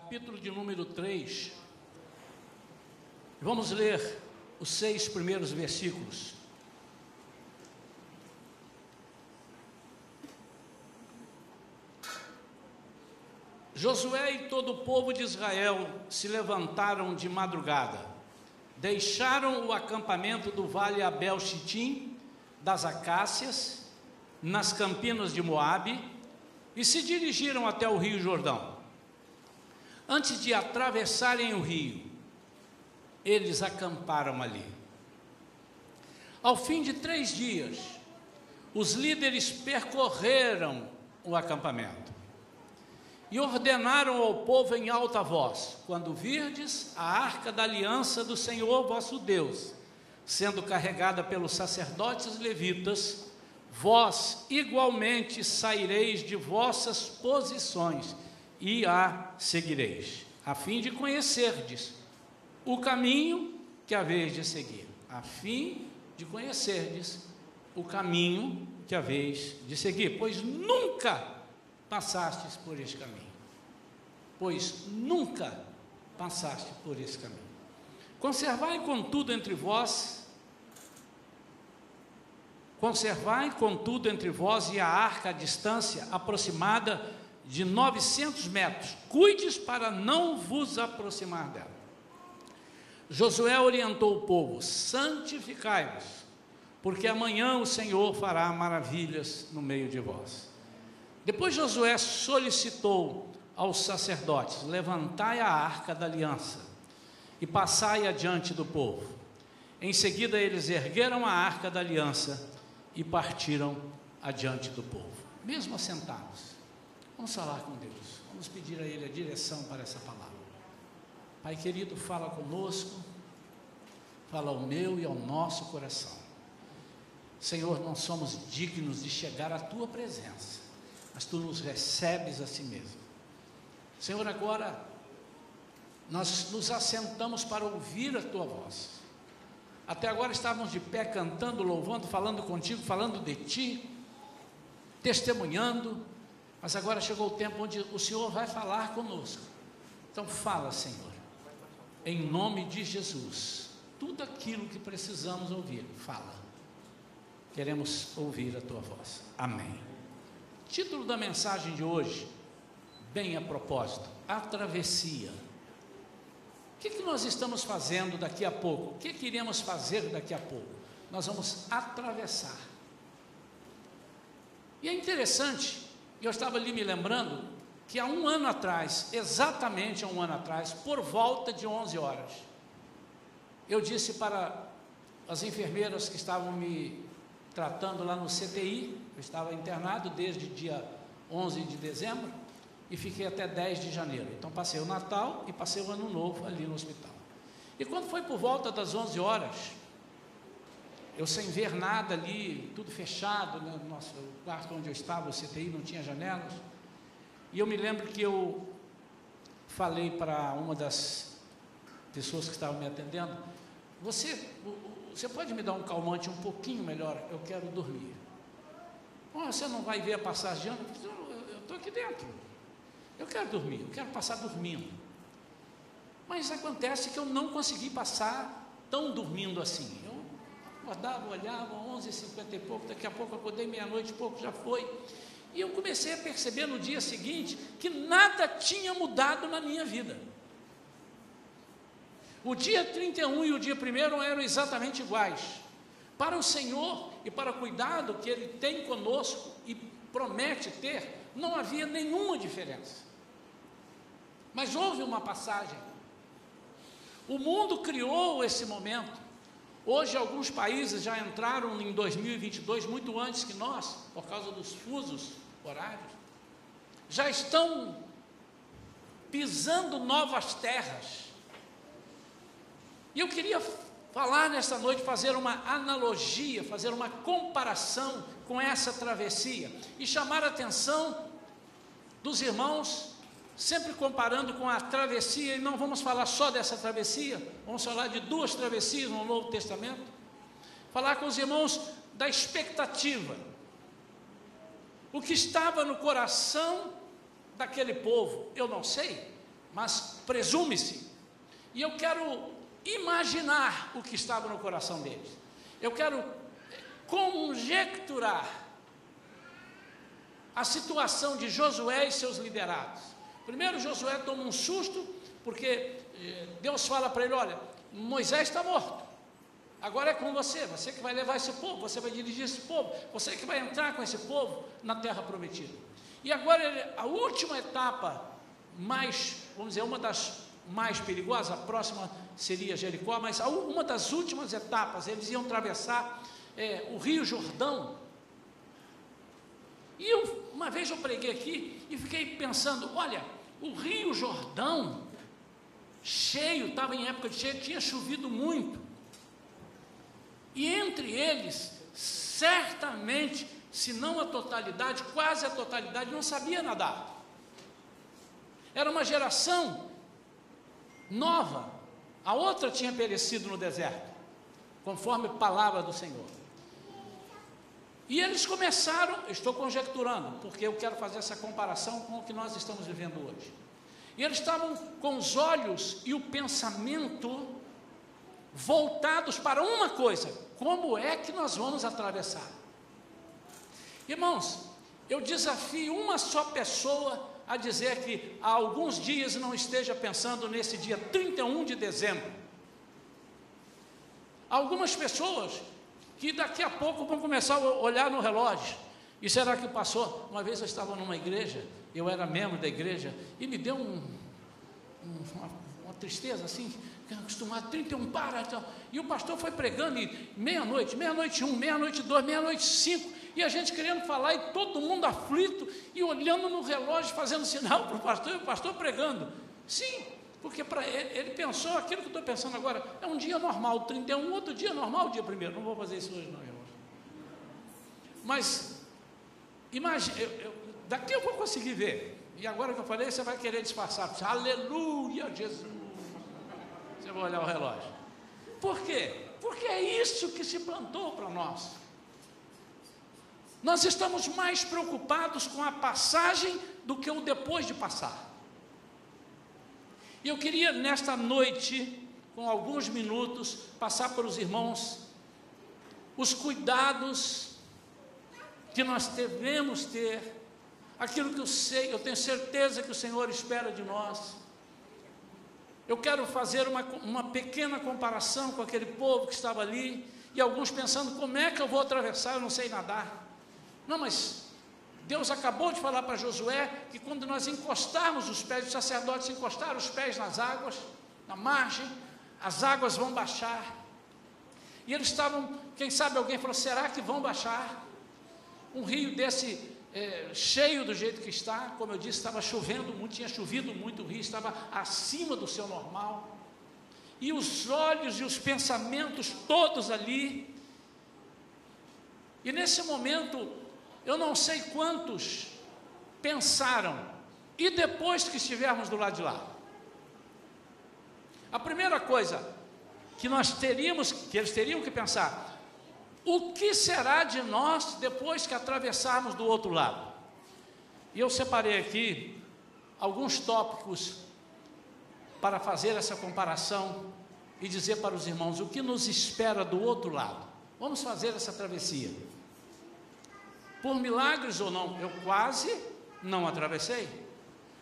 capítulo de número 3. Vamos ler os seis primeiros versículos. Josué e todo o povo de Israel se levantaram de madrugada, deixaram o acampamento do vale Abel Chitim, das Acácias, nas campinas de Moabe, e se dirigiram até o rio Jordão. Antes de atravessarem o rio, eles acamparam ali. Ao fim de três dias, os líderes percorreram o acampamento e ordenaram ao povo em alta voz: quando virdes a arca da aliança do Senhor vosso Deus, sendo carregada pelos sacerdotes levitas, vós igualmente saireis de vossas posições e a seguireis, a fim de conhecerdes o caminho que haveis de seguir, a fim de conhecerdes o caminho que haveis de seguir, pois nunca passastes por este caminho, pois nunca passaste por esse caminho. Conservai, contudo, entre vós Conservai, contudo, entre vós e a arca a distância aproximada de 900 metros. Cuides para não vos aproximar dela. Josué orientou o povo: santificai-vos, porque amanhã o Senhor fará maravilhas no meio de vós. Depois Josué solicitou aos sacerdotes: levantai a arca da aliança e passai adiante do povo. Em seguida, eles ergueram a arca da aliança e partiram adiante do povo, mesmo assentados. Vamos falar com Deus, vamos pedir a Ele a direção para essa palavra. Pai querido, fala conosco, fala ao meu e ao nosso coração. Senhor, não somos dignos de chegar à tua presença, mas tu nos recebes a si mesmo. Senhor, agora nós nos assentamos para ouvir a tua voz. Até agora estávamos de pé cantando, louvando, falando contigo, falando de ti, testemunhando, mas agora chegou o tempo onde o Senhor vai falar conosco. Então fala, Senhor, em nome de Jesus, tudo aquilo que precisamos ouvir, fala. Queremos ouvir a tua voz. Amém. Título da mensagem de hoje, bem a propósito, a travessia. O que, que nós estamos fazendo daqui a pouco? O que queremos fazer daqui a pouco? Nós vamos atravessar. E é interessante, eu estava ali me lembrando, que há um ano atrás, exatamente há um ano atrás, por volta de 11 horas, eu disse para as enfermeiras que estavam me tratando lá no CTI, eu estava internado desde dia 11 de dezembro, e fiquei até 10 de janeiro. Então passei o Natal e passei o Ano Novo ali no hospital. E quando foi por volta das 11 horas, eu sem ver nada ali, tudo fechado, né, no nosso quarto onde eu estava, o CTI não tinha janelas. E eu me lembro que eu falei para uma das pessoas que estavam me atendendo: você, você pode me dar um calmante um pouquinho melhor? Eu quero dormir. Oh, você não vai ver a passagem de ano? Eu estou aqui dentro. Eu quero dormir, eu quero passar dormindo. Mas acontece que eu não consegui passar tão dormindo assim. Acordava, olhava, 11h50 e pouco, daqui a pouco acordei meia-noite, pouco já foi. E eu comecei a perceber no dia seguinte que nada tinha mudado na minha vida. O dia 31 e o dia 1 eram exatamente iguais. Para o Senhor e para o cuidado que Ele tem conosco e promete ter, não havia nenhuma diferença. Mas houve uma passagem. O mundo criou esse momento. Hoje, alguns países já entraram em 2022 muito antes que nós, por causa dos fusos horários. Já estão pisando novas terras. E eu queria falar nessa noite, fazer uma analogia, fazer uma comparação com essa travessia e chamar a atenção dos irmãos sempre comparando com a travessia, e não vamos falar só dessa travessia, vamos falar de duas travessias no Novo Testamento. Falar com os irmãos da expectativa. O que estava no coração daquele povo, eu não sei, mas presume-se. E eu quero imaginar o que estava no coração deles. Eu quero conjecturar a situação de Josué e seus liderados. Primeiro, Josué toma um susto, porque eh, Deus fala para ele: Olha, Moisés está morto. Agora é com você, você que vai levar esse povo, você vai dirigir esse povo, você que vai entrar com esse povo na terra prometida. E agora a última etapa, mais, vamos dizer, uma das mais perigosas, a próxima seria Jericó, mas uma das últimas etapas, eles iam atravessar é, o Rio Jordão. E eu, uma vez eu preguei aqui e fiquei pensando: olha, o Rio Jordão, cheio, estava em época de cheio, tinha chovido muito. E entre eles, certamente, se não a totalidade, quase a totalidade, não sabia nadar. Era uma geração nova. A outra tinha perecido no deserto, conforme palavra do Senhor. E eles começaram, estou conjecturando, porque eu quero fazer essa comparação com o que nós estamos vivendo hoje. E eles estavam com os olhos e o pensamento voltados para uma coisa: como é que nós vamos atravessar? Irmãos, eu desafio uma só pessoa a dizer que há alguns dias não esteja pensando nesse dia 31 de dezembro. Algumas pessoas que daqui a pouco vão começar a olhar no relógio. E será que passou? Uma vez eu estava numa igreja, eu era membro da igreja, e me deu um, um, uma, uma tristeza assim, acostumado, 31 para. Então, e o pastor foi pregando, e meia-noite, meia-noite um, meia-noite dois, meia-noite cinco, e a gente querendo falar, e todo mundo aflito, e olhando no relógio, fazendo sinal para o pastor, e o pastor pregando. Sim, porque para ele, ele pensou aquilo que eu estou pensando agora, é um dia normal, 31, outro dia normal, dia primeiro. Não vou fazer isso hoje, não, irmão. Mas, imagine, eu, eu, daqui eu vou conseguir ver. E agora que eu falei, você vai querer disfarçar. Aleluia, Jesus. Você vai olhar o relógio. Por quê? Porque é isso que se plantou para nós. Nós estamos mais preocupados com a passagem do que o depois de passar. E eu queria nesta noite, com alguns minutos, passar para os irmãos os cuidados que nós devemos ter, aquilo que eu sei, eu tenho certeza que o Senhor espera de nós eu quero fazer uma, uma pequena comparação com aquele povo que estava ali, e alguns pensando: como é que eu vou atravessar? Eu não sei nadar. Não, mas Deus acabou de falar para Josué que quando nós encostarmos os pés, os sacerdotes encostaram os pés nas águas, na margem, as águas vão baixar. E eles estavam, quem sabe alguém falou: será que vão baixar? Um rio desse é, cheio do jeito que está, como eu disse, estava chovendo muito, tinha chovido muito, o rio estava acima do seu normal, e os olhos e os pensamentos todos ali, e nesse momento, eu não sei quantos pensaram, e depois que estivermos do lado de lá? A primeira coisa que nós teríamos, que eles teriam que pensar, o que será de nós depois que atravessarmos do outro lado? E eu separei aqui alguns tópicos para fazer essa comparação e dizer para os irmãos o que nos espera do outro lado. Vamos fazer essa travessia. Por milagres ou não, eu quase não atravessei.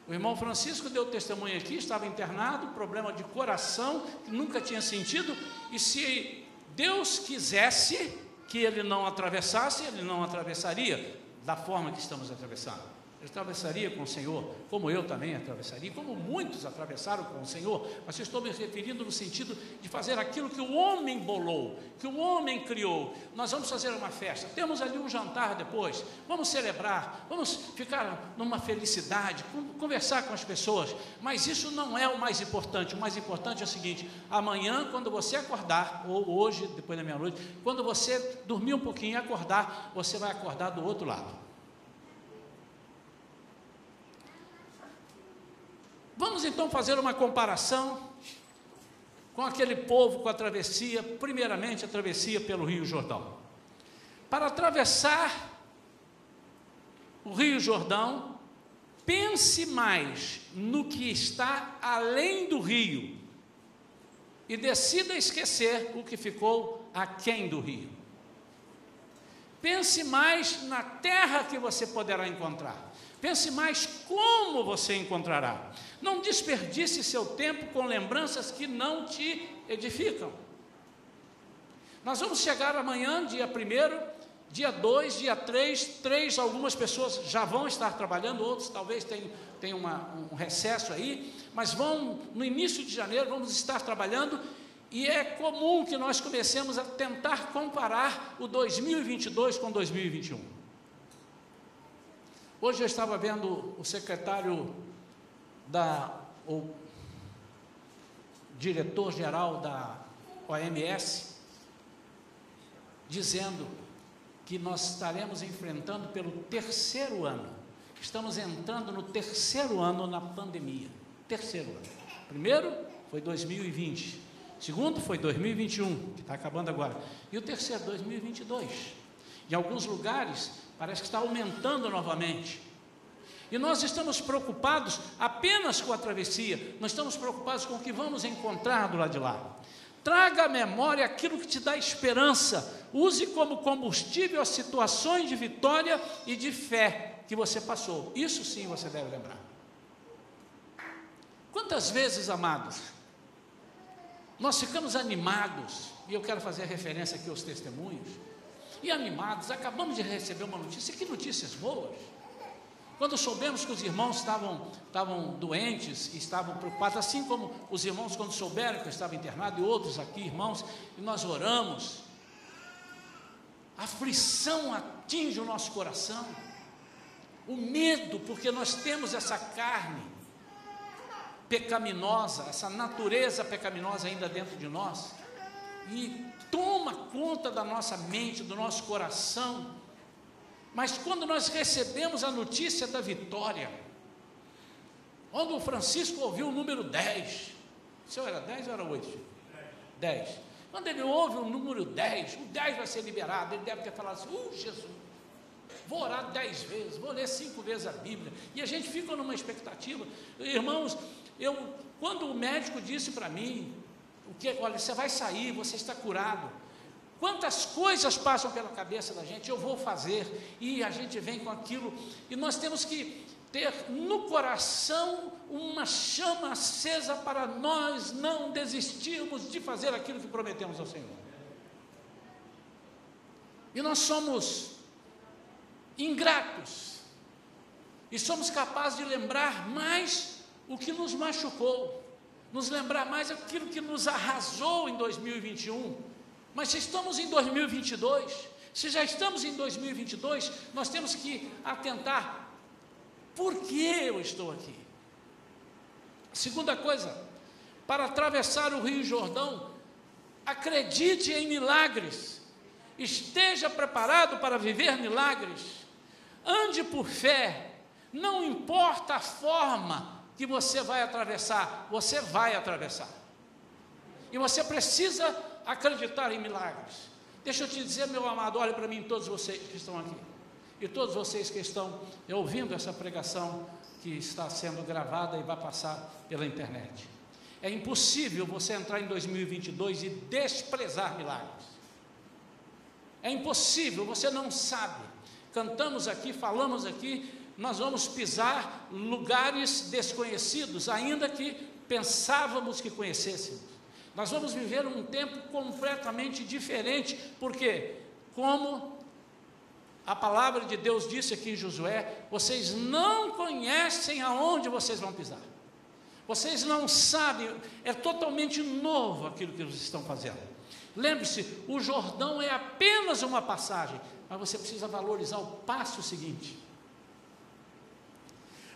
O irmão Francisco deu testemunho aqui, estava internado, problema de coração, que nunca tinha sentido, e se Deus quisesse, que ele não atravessasse, ele não atravessaria da forma que estamos atravessando. Ele atravessaria com o Senhor, como eu também atravessaria, como muitos atravessaram com o Senhor, mas eu estou me referindo no sentido de fazer aquilo que o homem bolou, que o homem criou. Nós vamos fazer uma festa, temos ali um jantar depois, vamos celebrar, vamos ficar numa felicidade, conversar com as pessoas, mas isso não é o mais importante. O mais importante é o seguinte: amanhã, quando você acordar, ou hoje, depois da meia-noite, quando você dormir um pouquinho e acordar, você vai acordar do outro lado. Vamos então fazer uma comparação com aquele povo com a travessia, primeiramente a travessia pelo Rio Jordão. Para atravessar o Rio Jordão, pense mais no que está além do rio e decida esquecer o que ficou aquém do rio. Pense mais na terra que você poderá encontrar. Pense mais como você encontrará. Não desperdice seu tempo com lembranças que não te edificam. Nós vamos chegar amanhã, dia 1 dia 2, dia 3, 3, algumas pessoas já vão estar trabalhando, outros talvez tenham, tenham uma, um recesso aí, mas vão, no início de janeiro, vamos estar trabalhando e é comum que nós comecemos a tentar comparar o 2022 com 2021. Hoje eu estava vendo o secretário da, o diretor-geral da OMS, dizendo que nós estaremos enfrentando pelo terceiro ano. Estamos entrando no terceiro ano na pandemia. Terceiro ano. Primeiro foi 2020. Segundo foi 2021, que está acabando agora. E o terceiro, 2022. Em alguns lugares, parece que está aumentando novamente. E nós estamos preocupados apenas com a travessia, nós estamos preocupados com o que vamos encontrar do lado de lá. Traga à memória aquilo que te dá esperança, use como combustível as situações de vitória e de fé que você passou. Isso sim você deve lembrar. Quantas vezes, amados, nós ficamos animados, e eu quero fazer referência aqui aos testemunhos, e animados, acabamos de receber uma notícia, que notícias boas. Quando soubemos que os irmãos estavam, estavam doentes e estavam preocupados, assim como os irmãos, quando souberam que eu estava internado, e outros aqui, irmãos, e nós oramos, a aflição atinge o nosso coração, o medo, porque nós temos essa carne pecaminosa, essa natureza pecaminosa ainda dentro de nós, e toma conta da nossa mente, do nosso coração. Mas quando nós recebemos a notícia da vitória, quando o Francisco ouviu o número 10, o senhor era 10 ou era 8? 10. Quando ele ouve o número 10, o 10 vai ser liberado, ele deve ter falado assim: Uh, Jesus, vou orar 10 vezes, vou ler 5 vezes a Bíblia. E a gente fica numa expectativa. Irmãos, eu, quando o médico disse para mim, o que, olha, você vai sair, você está curado. Quantas coisas passam pela cabeça da gente, eu vou fazer, e a gente vem com aquilo, e nós temos que ter no coração uma chama acesa para nós não desistirmos de fazer aquilo que prometemos ao Senhor. E nós somos ingratos, e somos capazes de lembrar mais o que nos machucou, nos lembrar mais aquilo que nos arrasou em 2021. Mas se estamos em 2022, se já estamos em 2022, nós temos que atentar por que eu estou aqui? Segunda coisa, para atravessar o Rio Jordão, acredite em milagres, esteja preparado para viver milagres, ande por fé, não importa a forma que você vai atravessar, você vai atravessar. E você precisa acreditar em milagres. Deixa eu te dizer, meu amado, olhe para mim, todos vocês que estão aqui e todos vocês que estão ouvindo essa pregação que está sendo gravada e vai passar pela internet. É impossível você entrar em 2022 e desprezar milagres. É impossível, você não sabe. Cantamos aqui, falamos aqui, nós vamos pisar lugares desconhecidos, ainda que pensávamos que conhecêssemos. Nós vamos viver um tempo completamente diferente, porque como a palavra de Deus disse aqui em Josué: vocês não conhecem aonde vocês vão pisar. Vocês não sabem, é totalmente novo aquilo que eles estão fazendo. Lembre-se, o Jordão é apenas uma passagem, mas você precisa valorizar o passo seguinte.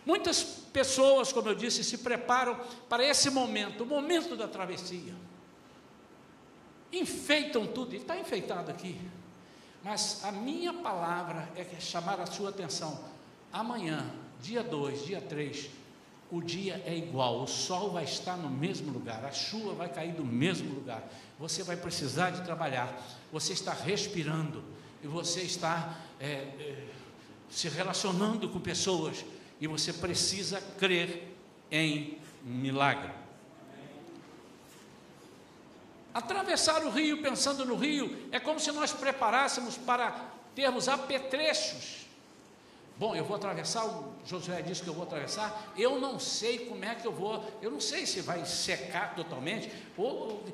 Muitas pessoas, como eu disse, se preparam para esse momento, o momento da travessia. Enfeitam tudo, está enfeitado aqui. Mas a minha palavra é chamar a sua atenção. Amanhã, dia 2, dia 3, o dia é igual, o sol vai estar no mesmo lugar, a chuva vai cair do mesmo lugar. Você vai precisar de trabalhar, você está respirando e você está é, é, se relacionando com pessoas e você precisa crer em milagre. Atravessar o rio pensando no rio é como se nós preparássemos para termos apetrechos Bom, eu vou atravessar, o Josué disse que eu vou atravessar, eu não sei como é que eu vou, eu não sei se vai secar totalmente, ou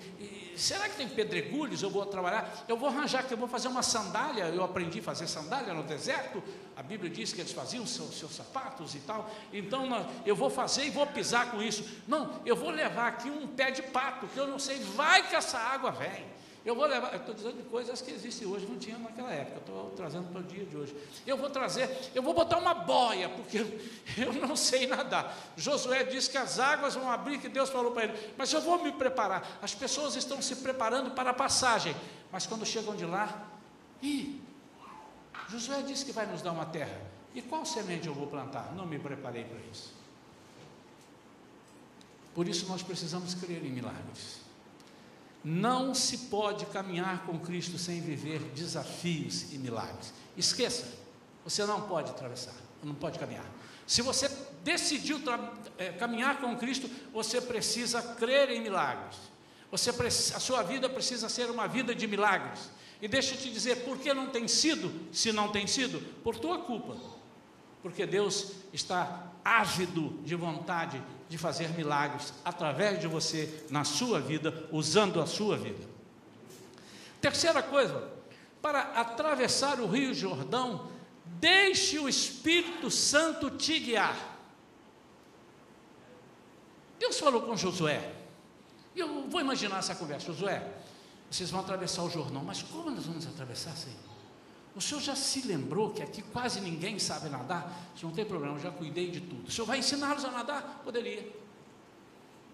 será que tem pedregulhos, eu vou trabalhar, eu vou arranjar que eu vou fazer uma sandália, eu aprendi a fazer sandália no deserto, a Bíblia diz que eles faziam seus, seus sapatos e tal, então eu vou fazer e vou pisar com isso, não, eu vou levar aqui um pé de pato, que eu não sei, vai que essa água vem, eu vou levar, estou dizendo coisas que existem hoje, não tinha naquela época, estou trazendo para o dia de hoje. Eu vou trazer, eu vou botar uma boia, porque eu, não sei nadar. Josué disse que as águas vão abrir, que Deus falou para ele, mas eu vou me preparar. As pessoas estão se preparando para a passagem, mas quando chegam de lá, ih, Josué disse que vai nos dar uma terra. E qual semente eu vou plantar? Não me preparei para isso. Por isso nós precisamos crer em milagres. Não se pode caminhar com Cristo sem viver desafios e milagres. Esqueça, você não pode atravessar, não pode caminhar. Se você decidiu é, caminhar com Cristo, você precisa crer em milagres. Você, a sua vida precisa ser uma vida de milagres. E deixa eu te dizer, por que não tem sido, se não tem sido? Por tua culpa. Porque Deus está ávido de vontade de fazer milagres através de você na sua vida, usando a sua vida. Terceira coisa, para atravessar o Rio Jordão, deixe o Espírito Santo te guiar. Deus falou com Josué. Eu vou imaginar essa conversa. Josué, vocês vão atravessar o Jordão, mas como nós vamos atravessar, Senhor? O senhor já se lembrou que aqui quase ninguém sabe nadar? Não tem problema, já cuidei de tudo. O senhor vai ensiná-los a nadar? Poderia.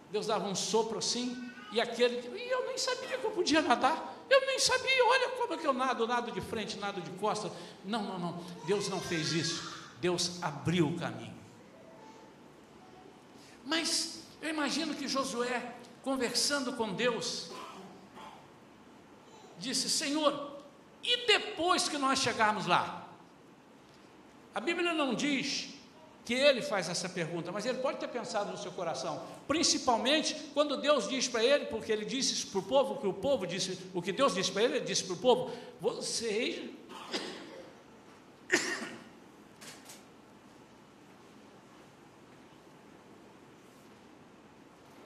Deus dava um sopro assim, e aquele, e eu nem sabia que eu podia nadar. Eu nem sabia, olha como é que eu nado, nado de frente, nado de costas. Não, não, não. Deus não fez isso. Deus abriu o caminho. Mas eu imagino que Josué, conversando com Deus, disse: Senhor, e depois que nós chegarmos lá? A Bíblia não diz que ele faz essa pergunta, mas ele pode ter pensado no seu coração, principalmente quando Deus diz para ele, porque ele disse para o povo, que o povo disse, o que Deus disse para ele, ele disse para o povo: vocês.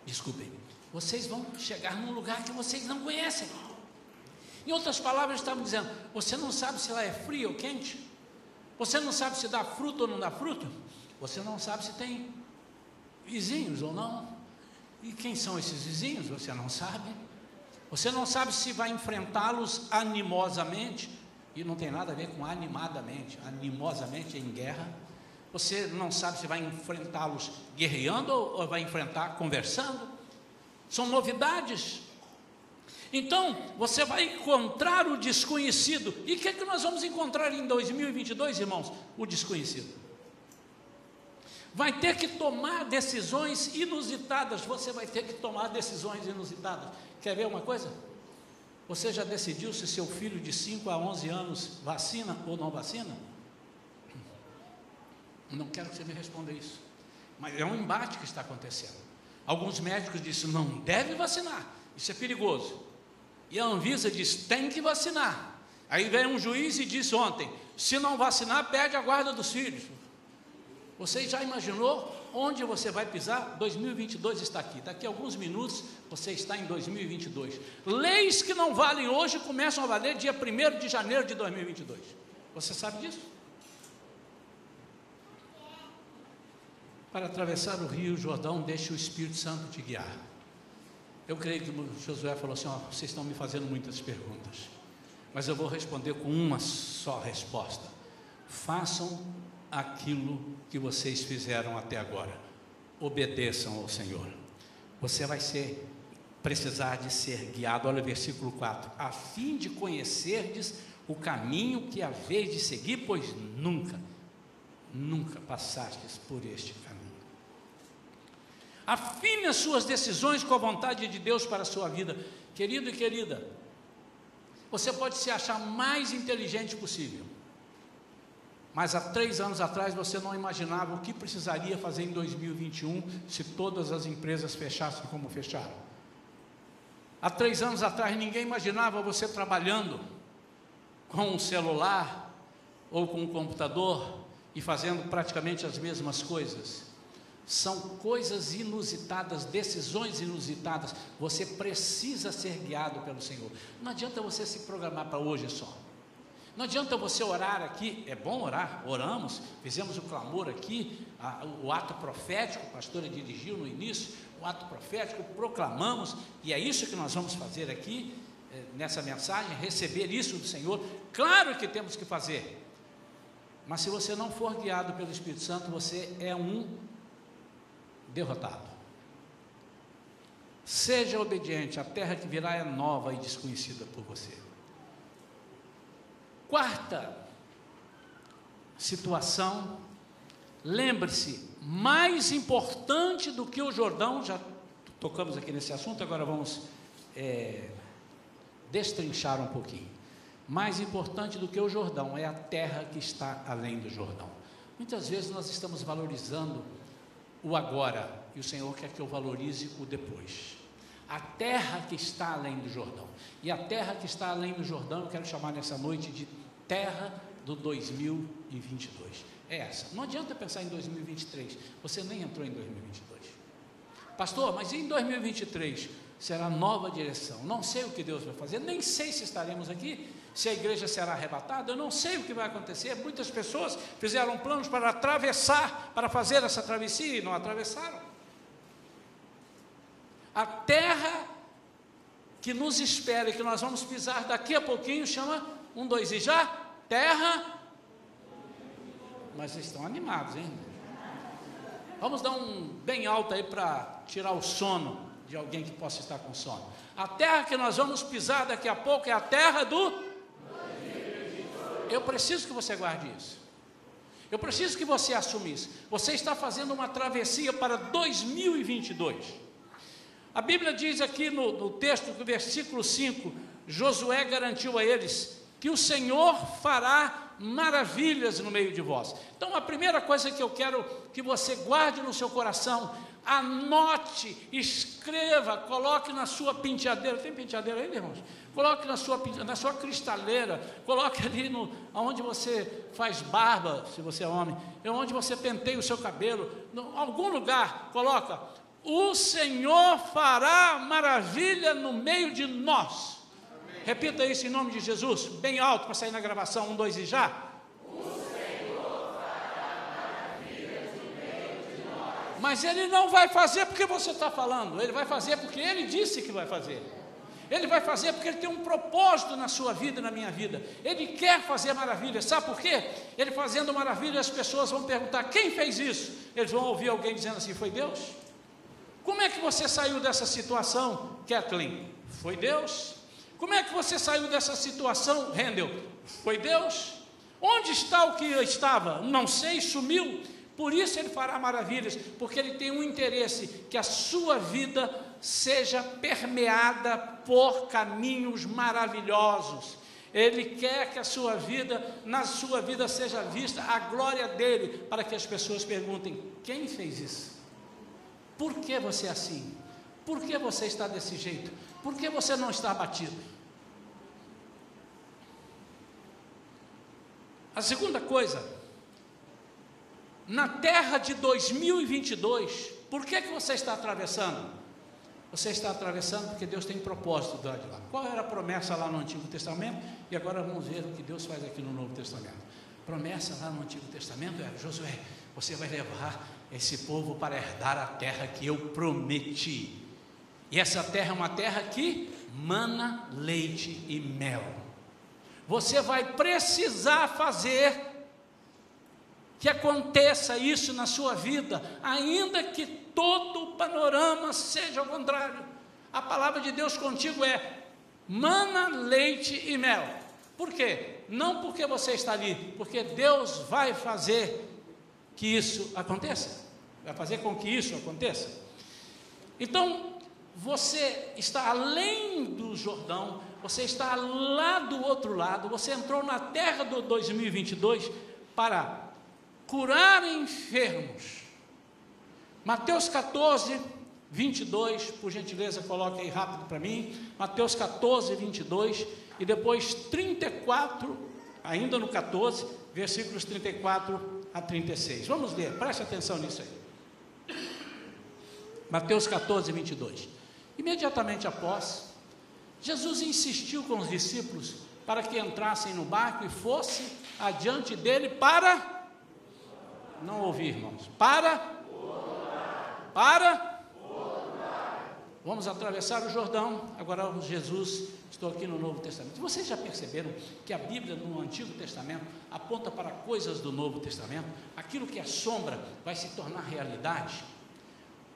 Desculpem, vocês vão chegar num lugar que vocês não conhecem. Em outras palavras, estamos dizendo: você não sabe se lá é frio ou quente, você não sabe se dá fruto ou não dá fruto, você não sabe se tem vizinhos ou não. E quem são esses vizinhos? Você não sabe. Você não sabe se vai enfrentá-los animosamente, e não tem nada a ver com animadamente, animosamente em guerra. Você não sabe se vai enfrentá-los guerreando ou vai enfrentar conversando. São novidades então, você vai encontrar o desconhecido. E o que é que nós vamos encontrar em 2022, irmãos? O desconhecido. Vai ter que tomar decisões inusitadas. Você vai ter que tomar decisões inusitadas. Quer ver uma coisa? Você já decidiu se seu filho de 5 a 11 anos vacina ou não vacina? Não quero que você me responda isso. Mas é um embate que está acontecendo. Alguns médicos disseram: não deve vacinar, isso é perigoso. E a Anvisa diz: tem que vacinar. Aí vem um juiz e diz ontem: se não vacinar, perde a guarda dos filhos. Você já imaginou onde você vai pisar? 2022 está aqui. Daqui a alguns minutos você está em 2022. Leis que não valem hoje começam a valer dia 1 de janeiro de 2022. Você sabe disso? Para atravessar o rio Jordão, deixe o Espírito Santo te guiar. Eu creio que Josué falou assim: ó, vocês estão me fazendo muitas perguntas, mas eu vou responder com uma só resposta. Façam aquilo que vocês fizeram até agora. Obedeçam ao Senhor. Você vai ser precisar de ser guiado. Olha o versículo 4: a fim de conhecerdes o caminho que haveis de seguir, pois nunca, nunca passastes por este caminho. Afine as suas decisões com a vontade de Deus para a sua vida. Querido e querida, você pode se achar mais inteligente possível, Mas há três anos atrás você não imaginava o que precisaria fazer em 2021 se todas as empresas fechassem como fecharam. Há três anos atrás ninguém imaginava você trabalhando com um celular ou com um computador e fazendo praticamente as mesmas coisas. São coisas inusitadas, decisões inusitadas. Você precisa ser guiado pelo Senhor. Não adianta você se programar para hoje só. Não adianta você orar aqui, é bom orar, oramos, fizemos o clamor aqui, a, o ato profético, a pastora dirigiu no início, o ato profético, proclamamos, e é isso que nós vamos fazer aqui, é, nessa mensagem, receber isso do Senhor. Claro que temos que fazer, mas se você não for guiado pelo Espírito Santo, você é um derrotado. Seja obediente, a terra que virá é nova e desconhecida por você. Quarta situação, lembre-se, mais importante do que o Jordão, já tocamos aqui nesse assunto, agora vamos é, destrinchar um pouquinho. Mais importante do que o Jordão é a terra que está além do Jordão. Muitas vezes nós estamos valorizando o agora e o Senhor quer que eu valorize o depois. A terra que está além do Jordão. E a terra que está além do Jordão, eu quero chamar nessa noite de terra do 2022. É essa. Não adianta pensar em 2023. Você nem entrou em 2022. Pastor, mas em 2023 será nova direção. Não sei o que Deus vai fazer, nem sei se estaremos aqui, se a igreja será arrebatada, eu não sei o que vai acontecer. Muitas pessoas fizeram planos para atravessar, para fazer essa travessia e não atravessaram. A terra que nos espera e que nós vamos pisar daqui a pouquinho chama um, dois e já? Terra. Mas estão animados, hein? Vamos dar um bem alto aí para tirar o sono de alguém que possa estar com sono. A terra que nós vamos pisar daqui a pouco é a terra do. Eu preciso que você guarde isso. Eu preciso que você assuma isso. Você está fazendo uma travessia para 2022. A Bíblia diz aqui no, no texto do versículo 5: Josué garantiu a eles que o Senhor fará maravilhas no meio de vós. Então, a primeira coisa que eu quero que você guarde no seu coração, anote, escreva, coloque na sua penteadeira. Tem penteadeira aí, irmãos? Coloque na sua, na sua cristaleira, coloque ali no, onde você faz barba, se você é homem, onde você penteia o seu cabelo, em algum lugar, coloca. O Senhor fará maravilha no meio de nós. Repita isso em nome de Jesus, bem alto para sair na gravação. Um, dois e já. Mas ele não vai fazer porque você está falando, ele vai fazer porque ele disse que vai fazer. Ele vai fazer porque ele tem um propósito na sua vida e na minha vida. Ele quer fazer maravilhas. Sabe por quê? Ele fazendo maravilha, as pessoas vão perguntar: quem fez isso? Eles vão ouvir alguém dizendo assim: foi Deus? Como é que você saiu dessa situação, Kathleen? Foi Deus? Como é que você saiu dessa situação, Rendeu? Foi Deus? Onde está o que estava? Não sei, sumiu. Por isso ele fará maravilhas, porque ele tem um interesse que a sua vida seja permeada por caminhos maravilhosos. Ele quer que a sua vida, na sua vida seja vista a glória dele, para que as pessoas perguntem: quem fez isso? Por que você é assim? Por que você está desse jeito? Por que você não está abatido? A segunda coisa, na terra de 2022, por que, que você está atravessando? Você está atravessando porque Deus tem propósito de lá. Qual era a promessa lá no Antigo Testamento? E agora vamos ver o que Deus faz aqui no Novo Testamento. Promessa lá no Antigo Testamento era: Josué, você vai levar esse povo para herdar a terra que eu prometi. E essa terra é uma terra que mana leite e mel. Você vai precisar fazer que aconteça isso na sua vida, ainda que todo o panorama seja ao contrário. A palavra de Deus contigo é mana, leite e mel. Por quê? Não porque você está ali, porque Deus vai fazer que isso aconteça. Vai fazer com que isso aconteça. Então, você está além do Jordão, você está lá do outro lado, você entrou na terra do 2022 para curar enfermos. Mateus 14, 22, por gentileza, coloque aí rápido para mim. Mateus 14, 22 e depois 34, ainda no 14, versículos 34 a 36. Vamos ler, preste atenção nisso aí. Mateus 14, 22. Imediatamente após, Jesus insistiu com os discípulos para que entrassem no barco e fosse adiante dele para. Não ouvir, irmãos. Para. Para Vamos atravessar o Jordão. Agora, Jesus, estou aqui no Novo Testamento. Vocês já perceberam que a Bíblia no Antigo Testamento aponta para coisas do Novo Testamento? Aquilo que é sombra vai se tornar realidade?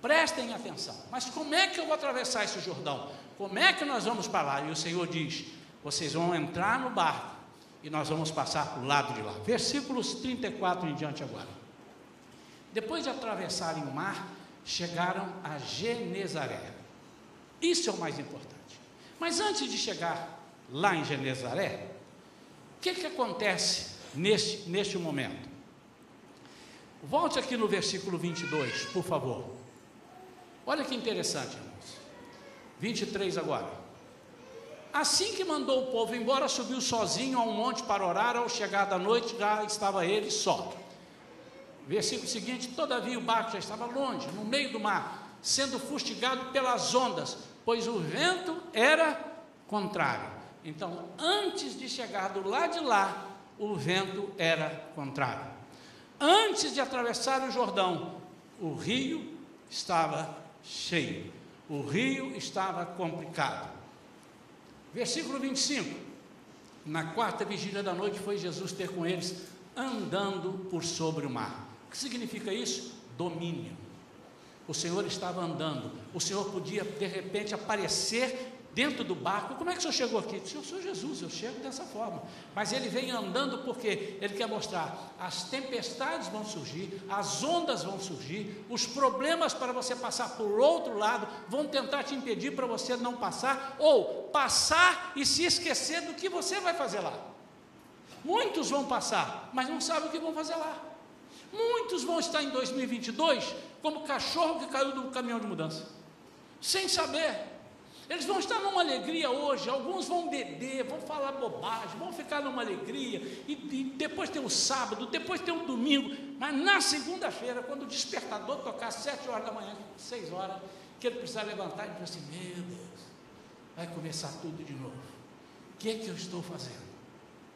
Prestem atenção. Mas como é que eu vou atravessar esse Jordão? Como é que nós vamos para lá? E o Senhor diz: vocês vão entrar no barco e nós vamos passar para o lado de lá. Versículos 34 em diante agora. Depois de atravessarem o mar, chegaram a Genezaré. Isso é o mais importante. Mas antes de chegar lá em Genezaré, o que, que acontece neste, neste momento? Volte aqui no versículo 22, por favor. Olha que interessante, irmãos. 23 agora. Assim que mandou o povo embora, subiu sozinho a um monte para orar. Ao chegar da noite, já estava ele só. Versículo seguinte: Todavia o barco já estava longe, no meio do mar, sendo fustigado pelas ondas, pois o vento era contrário. Então, antes de chegar do lado de lá, o vento era contrário. Antes de atravessar o Jordão, o rio estava cheio, o rio estava complicado. Versículo 25. Na quarta vigília da noite foi Jesus ter com eles andando por sobre o mar. Que significa isso? Domínio. O Senhor estava andando. O Senhor podia, de repente, aparecer dentro do barco. Como é que o Senhor chegou aqui? Eu sou Jesus, eu chego dessa forma. Mas ele vem andando porque ele quer mostrar: as tempestades vão surgir, as ondas vão surgir, os problemas para você passar por outro lado vão tentar te impedir para você não passar, ou passar e se esquecer do que você vai fazer lá. Muitos vão passar, mas não sabem o que vão fazer lá. Muitos vão estar em 2022 como cachorro que caiu do caminhão de mudança, sem saber. Eles vão estar numa alegria hoje, alguns vão beber, vão falar bobagem, vão ficar numa alegria, e, e depois tem o sábado, depois tem o domingo, mas na segunda-feira, quando o despertador tocar às sete horas da manhã, seis horas, que ele precisar levantar e dizer assim, meu Deus, vai começar tudo de novo. O que é que eu estou fazendo?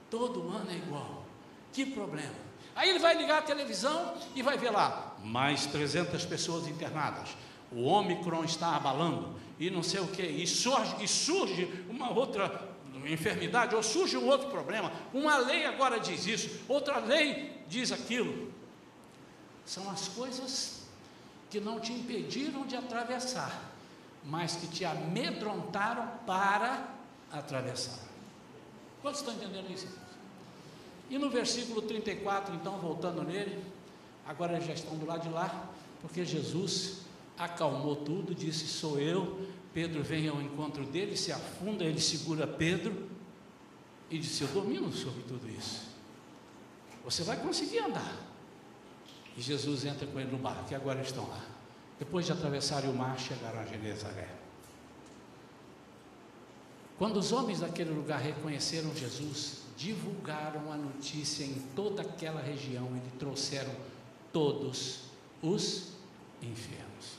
Todo ano é igual. Que problema? Aí ele vai ligar a televisão e vai ver lá, mais 300 pessoas internadas. O Ômicron está abalando e não sei o que. E surge, e surge uma outra enfermidade, ou surge um outro problema. Uma lei agora diz isso, outra lei diz aquilo. São as coisas que não te impediram de atravessar, mas que te amedrontaram para atravessar. Quantos estão entendendo isso? E no versículo 34, então, voltando nele, agora já estão do lado de lá, porque Jesus acalmou tudo, disse: Sou eu. Pedro vem ao encontro dele, se afunda, ele segura Pedro e disse: Eu domino sobre tudo isso. Você vai conseguir andar. E Jesus entra com ele no barco, e agora estão lá. Depois de atravessarem o mar, chegaram a Genezaré. Quando os homens daquele lugar reconheceram Jesus, divulgaram a notícia em toda aquela região e trouxeram todos os enfermos.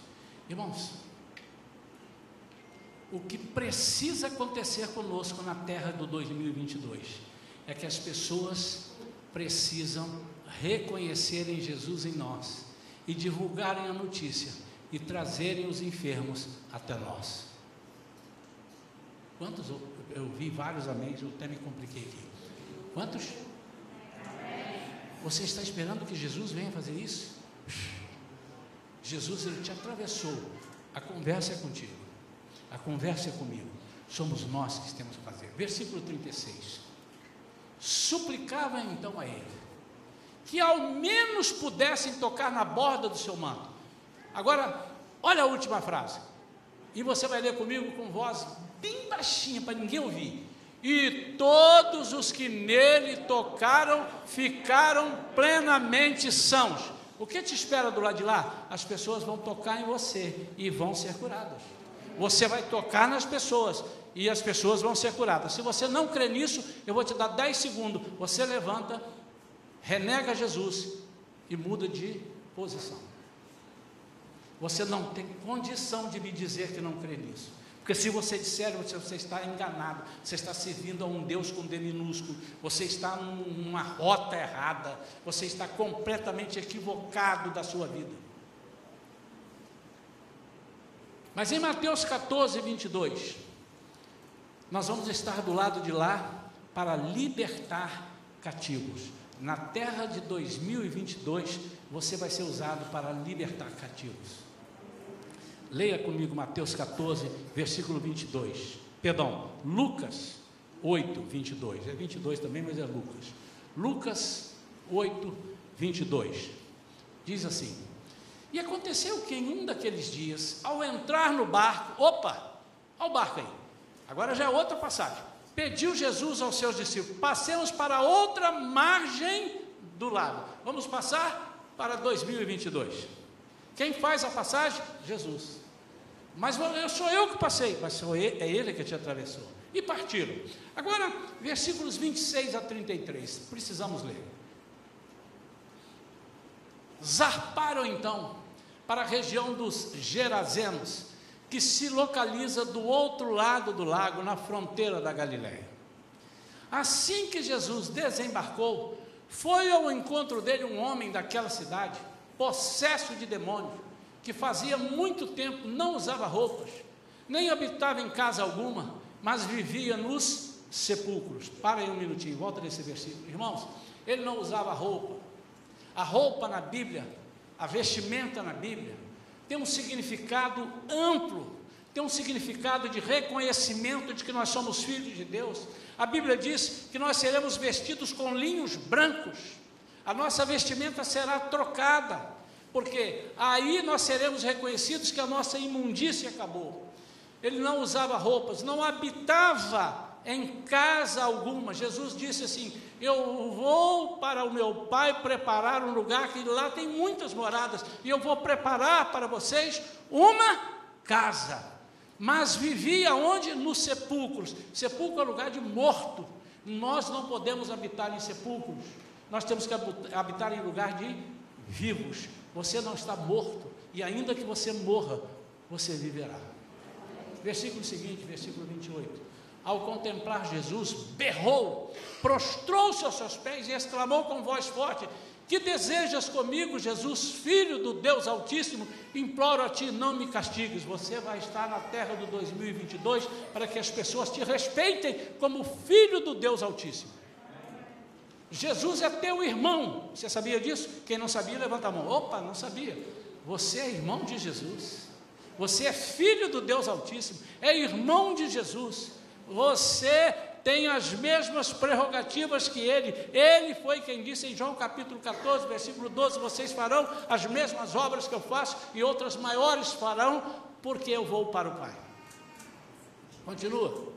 Irmãos, o que precisa acontecer conosco na terra do 2022 é que as pessoas precisam reconhecerem Jesus em nós e divulgarem a notícia e trazerem os enfermos até nós. Quantos eu vi vários amém, eu até me compliquei aqui. Quantos? Você está esperando que Jesus venha fazer isso? Jesus ele te atravessou. A conversa é contigo. A conversa é comigo. Somos nós que temos que fazer. Versículo 36. Suplicava então a ele que ao menos pudessem tocar na borda do seu manto. Agora, olha a última frase. E você vai ler comigo com voz bem baixinha para ninguém ouvir. E todos os que nele tocaram ficaram plenamente sãos. O que te espera do lado de lá? As pessoas vão tocar em você e vão ser curadas. Você vai tocar nas pessoas e as pessoas vão ser curadas. Se você não crê nisso, eu vou te dar 10 segundos. Você levanta, renega Jesus e muda de posição. Você não tem condição de me dizer que não crê nisso. Porque se você disser, você, você está enganado, você está servindo a um Deus com D minúsculo, você está numa rota errada, você está completamente equivocado da sua vida. Mas em Mateus 14, 22, nós vamos estar do lado de lá para libertar cativos. Na terra de 2022, você vai ser usado para libertar cativos. Leia comigo Mateus 14, versículo 22. Perdão, Lucas 8, 22. É 22 também, mas é Lucas. Lucas 8, 22. Diz assim: E aconteceu que em um daqueles dias, ao entrar no barco, opa, ao barco aí, agora já é outra passagem. Pediu Jesus aos seus discípulos: passemos para outra margem do lago. Vamos passar para 2022. Quem faz a passagem? Jesus. Mas eu sou eu que passei, mas sou ele, é ele que te atravessou. E partiram. Agora, versículos 26 a 33, precisamos ler. Zarparam então para a região dos Gerazenos, que se localiza do outro lado do lago, na fronteira da Galiléia. Assim que Jesus desembarcou, foi ao encontro dele um homem daquela cidade, possesso de demônio, que fazia muito tempo não usava roupas, nem habitava em casa alguma, mas vivia nos sepulcros. Para aí um minutinho, volta nesse versículo. Irmãos, ele não usava roupa. A roupa na Bíblia, a vestimenta na Bíblia, tem um significado amplo, tem um significado de reconhecimento de que nós somos filhos de Deus. A Bíblia diz que nós seremos vestidos com linhos brancos, a nossa vestimenta será trocada, porque aí nós seremos reconhecidos que a nossa imundícia acabou. Ele não usava roupas, não habitava em casa alguma. Jesus disse assim: Eu vou para o meu Pai preparar um lugar que lá tem muitas moradas, e eu vou preparar para vocês uma casa. Mas vivia onde? Nos sepulcros. Sepulcro é lugar de morto. Nós não podemos habitar em sepulcros. Nós temos que habitar em lugar de vivos. Você não está morto. E ainda que você morra, você viverá. Versículo seguinte, versículo 28. Ao contemplar Jesus, berrou, prostrou-se aos seus pés e exclamou com voz forte: que desejas comigo, Jesus, filho do Deus Altíssimo? Imploro a ti, não me castigues. Você vai estar na terra do 2022 para que as pessoas te respeitem como filho do Deus Altíssimo. Jesus é teu irmão. Você sabia disso? Quem não sabia, levanta a mão. Opa, não sabia. Você é irmão de Jesus. Você é filho do Deus Altíssimo. É irmão de Jesus. Você tem as mesmas prerrogativas que ele. Ele foi quem disse em João capítulo 14, versículo 12: Vocês farão as mesmas obras que eu faço e outras maiores farão, porque eu vou para o Pai. Continua.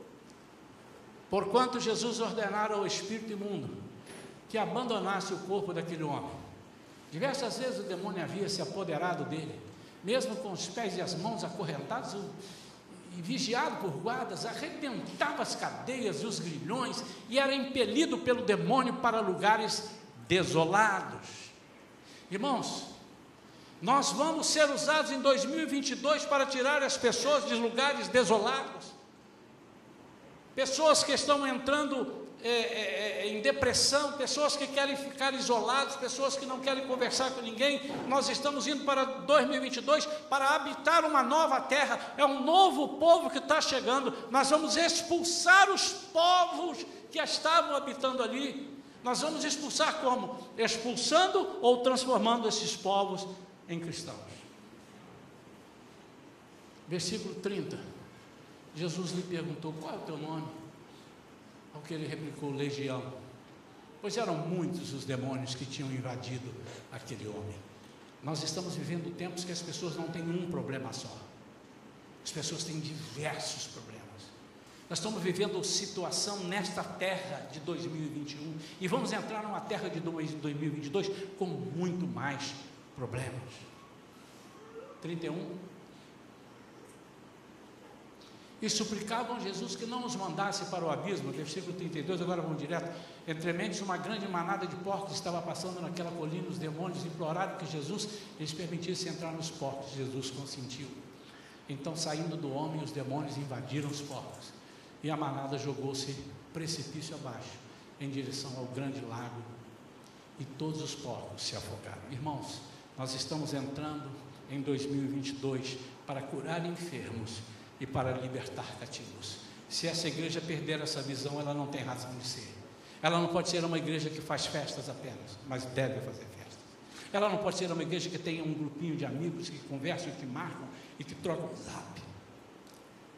Porquanto Jesus ordenara ao espírito imundo que abandonasse o corpo daquele homem. Diversas vezes o demônio havia se apoderado dele, mesmo com os pés e as mãos acorrentados, e vigiado por guardas, arrebentava as cadeias e os grilhões e era impelido pelo demônio para lugares desolados. Irmãos, nós vamos ser usados em 2022 para tirar as pessoas de lugares desolados. Pessoas que estão entrando é, é, é, em depressão, pessoas que querem ficar isolados, pessoas que não querem conversar com ninguém. Nós estamos indo para 2022 para habitar uma nova terra, é um novo povo que está chegando. Nós vamos expulsar os povos que estavam habitando ali. Nós vamos expulsar como? Expulsando ou transformando esses povos em cristãos. Versículo 30. Jesus lhe perguntou: Qual é o teu nome? Ao que ele replicou: Legião. Pois eram muitos os demônios que tinham invadido aquele homem. Nós estamos vivendo tempos que as pessoas não têm um problema só. As pessoas têm diversos problemas. Nós estamos vivendo situação nesta terra de 2021 e vamos entrar numa terra de 2022 com muito mais problemas. 31. E suplicavam a Jesus que não os mandasse para o abismo, versículo 32, agora vamos direto. Entre mentes, uma grande manada de porcos estava passando naquela colina, os demônios imploraram que Jesus lhes permitisse entrar nos porcos. Jesus consentiu. Então, saindo do homem, os demônios invadiram os porcos e a manada jogou-se precipício abaixo, em direção ao grande lago, e todos os porcos se afogaram. Irmãos, nós estamos entrando em 2022 para curar enfermos e para libertar cativos. Se essa igreja perder essa visão, ela não tem razão de ser. Ela não pode ser uma igreja que faz festas apenas, mas deve fazer festas. Ela não pode ser uma igreja que tenha um grupinho de amigos que conversam, que marcam e que trocam zap.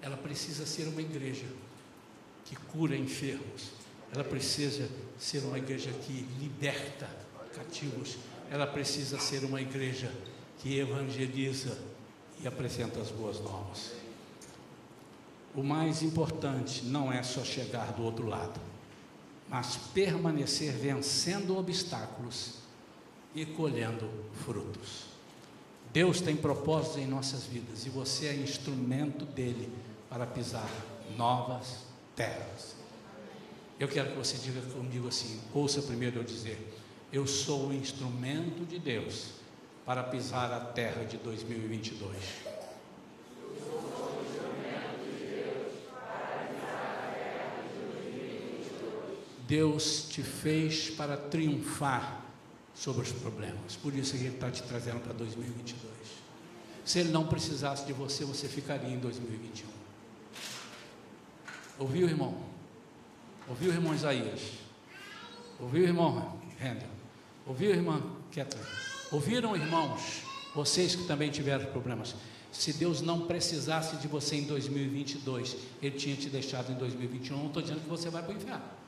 Ela precisa ser uma igreja que cura enfermos. Ela precisa ser uma igreja que liberta cativos. Ela precisa ser uma igreja que evangeliza e apresenta as boas novas. O mais importante não é só chegar do outro lado, mas permanecer vencendo obstáculos e colhendo frutos. Deus tem propósitos em nossas vidas e você é instrumento dele para pisar novas terras. Eu quero que você diga comigo assim: ouça primeiro eu dizer, eu sou o instrumento de Deus para pisar a terra de 2022. Deus te fez para triunfar sobre os problemas, por isso Ele está te trazendo para 2022. Se Ele não precisasse de você, você ficaria em 2021. Ouviu, irmão? Ouviu, irmão Isaías? Ouviu, irmão Rendel? Ouviu, irmã Ketlin? Ouviram, irmãos? Vocês que também tiveram problemas. Se Deus não precisasse de você em 2022, Ele tinha te deixado em 2021. Não estou dizendo que você vai para o inferno.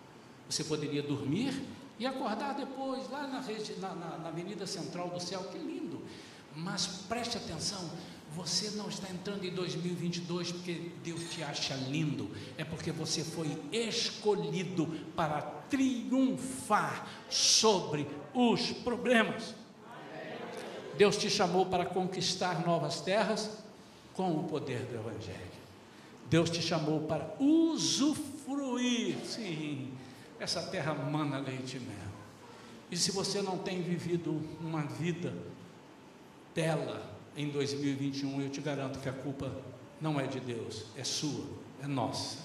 Você poderia dormir e acordar depois, lá na, na, na, na Avenida Central do Céu. Que lindo! Mas preste atenção: você não está entrando em 2022 porque Deus te acha lindo, é porque você foi escolhido para triunfar sobre os problemas. Deus te chamou para conquistar novas terras com o poder do Evangelho. Deus te chamou para usufruir, sim, essa terra mana leite e mel. E se você não tem vivido uma vida dela, em 2021, eu te garanto que a culpa não é de Deus, é sua, é nossa.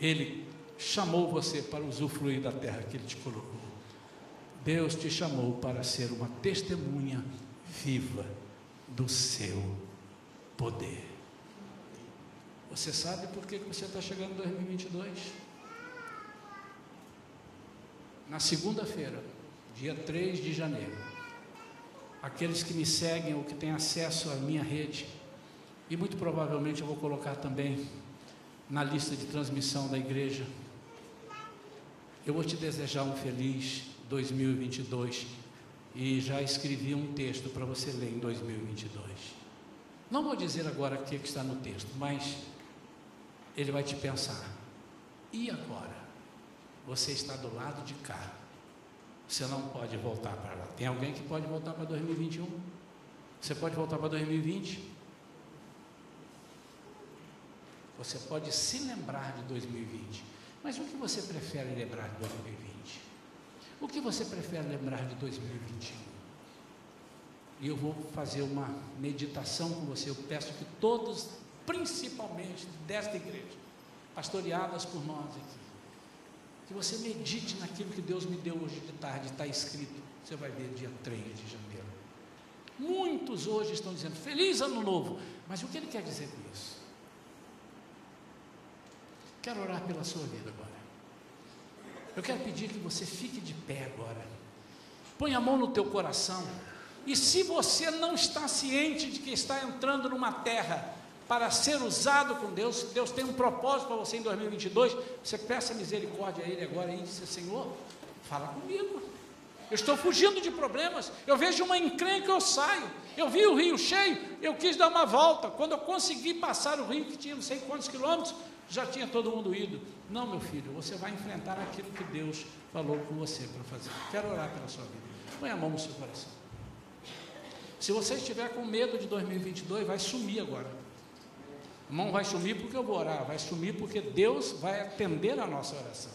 Ele chamou você para usufruir da terra que Ele te colocou. Deus te chamou para ser uma testemunha viva do seu poder. Você sabe por que você está chegando em 2022? Na segunda-feira, dia 3 de janeiro, aqueles que me seguem ou que têm acesso à minha rede, e muito provavelmente eu vou colocar também na lista de transmissão da igreja. Eu vou te desejar um feliz 2022 e já escrevi um texto para você ler em 2022. Não vou dizer agora o que está no texto, mas ele vai te pensar. E agora? Você está do lado de cá você não pode voltar para lá. Tem alguém que pode voltar para 2021? Você pode voltar para 2020? Você pode se lembrar de 2020. Mas o que você prefere lembrar de 2020? O que você prefere lembrar de 2021? E eu vou fazer uma meditação com você. Eu peço que todos, principalmente desta igreja, pastoreadas por nós aqui, que você medite naquilo que Deus me deu hoje de tarde, está escrito. Você vai ver dia 3 de janeiro. Muitos hoje estão dizendo feliz ano novo, mas o que ele quer dizer com isso? Quero orar pela sua vida agora. Eu quero pedir que você fique de pé agora. Põe a mão no teu coração. E se você não está ciente de que está entrando numa terra para ser usado com Deus, Deus tem um propósito para você em 2022, você peça misericórdia a Ele agora e diz: Senhor, fala comigo. Eu estou fugindo de problemas. Eu vejo uma encrenca, eu saio. Eu vi o rio cheio, eu quis dar uma volta. Quando eu consegui passar o rio, que tinha não sei quantos quilômetros, já tinha todo mundo ido. Não, meu filho, você vai enfrentar aquilo que Deus falou com você para fazer. Quero orar pela sua vida. Põe a mão no seu coração. Se você estiver com medo de 2022, vai sumir agora. Não vai sumir porque eu vou orar, vai sumir porque Deus vai atender a nossa oração.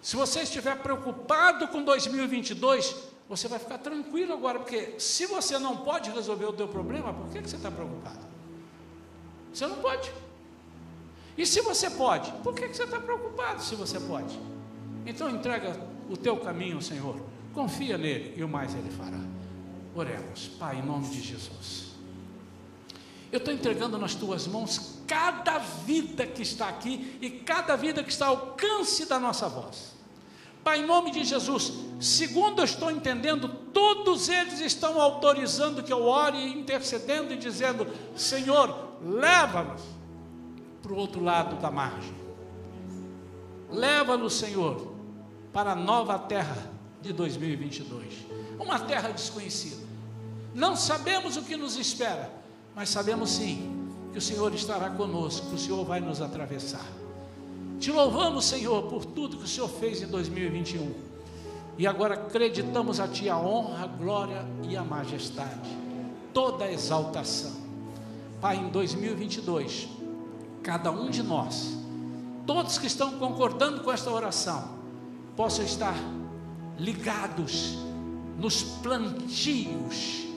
Se você estiver preocupado com 2022, você vai ficar tranquilo agora, porque se você não pode resolver o teu problema, por que, que você está preocupado? Você não pode. E se você pode, por que, que você está preocupado se você pode? Então entrega o teu caminho ao Senhor, confia nele e o mais ele fará. Oremos, Pai, em nome de Jesus. Eu estou entregando nas tuas mãos cada vida que está aqui e cada vida que está ao alcance da nossa voz. Pai, em nome de Jesus, segundo eu estou entendendo, todos eles estão autorizando que eu ore, intercedendo e dizendo: Senhor, leva-nos para o outro lado da margem. Leva-nos, Senhor, para a nova terra de 2022, uma terra desconhecida. Não sabemos o que nos espera mas sabemos sim que o Senhor estará conosco, que o Senhor vai nos atravessar. Te louvamos, Senhor, por tudo que o Senhor fez em 2021. E agora acreditamos a Ti a honra, a glória e a majestade, toda a exaltação. Pai, em 2022, cada um de nós, todos que estão concordando com esta oração, possam estar ligados nos plantios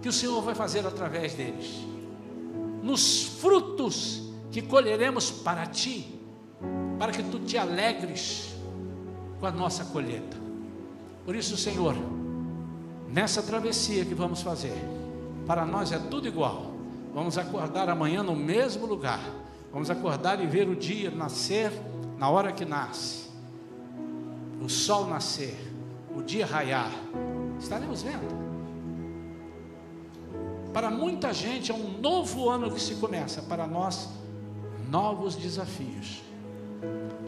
que o Senhor vai fazer através deles, nos frutos que colheremos para ti, para que tu te alegres com a nossa colheita. Por isso, Senhor, nessa travessia que vamos fazer, para nós é tudo igual. Vamos acordar amanhã no mesmo lugar. Vamos acordar e ver o dia nascer na hora que nasce, o sol nascer, o dia raiar. Estaremos vendo. Para muita gente é um novo ano que se começa, para nós, novos desafios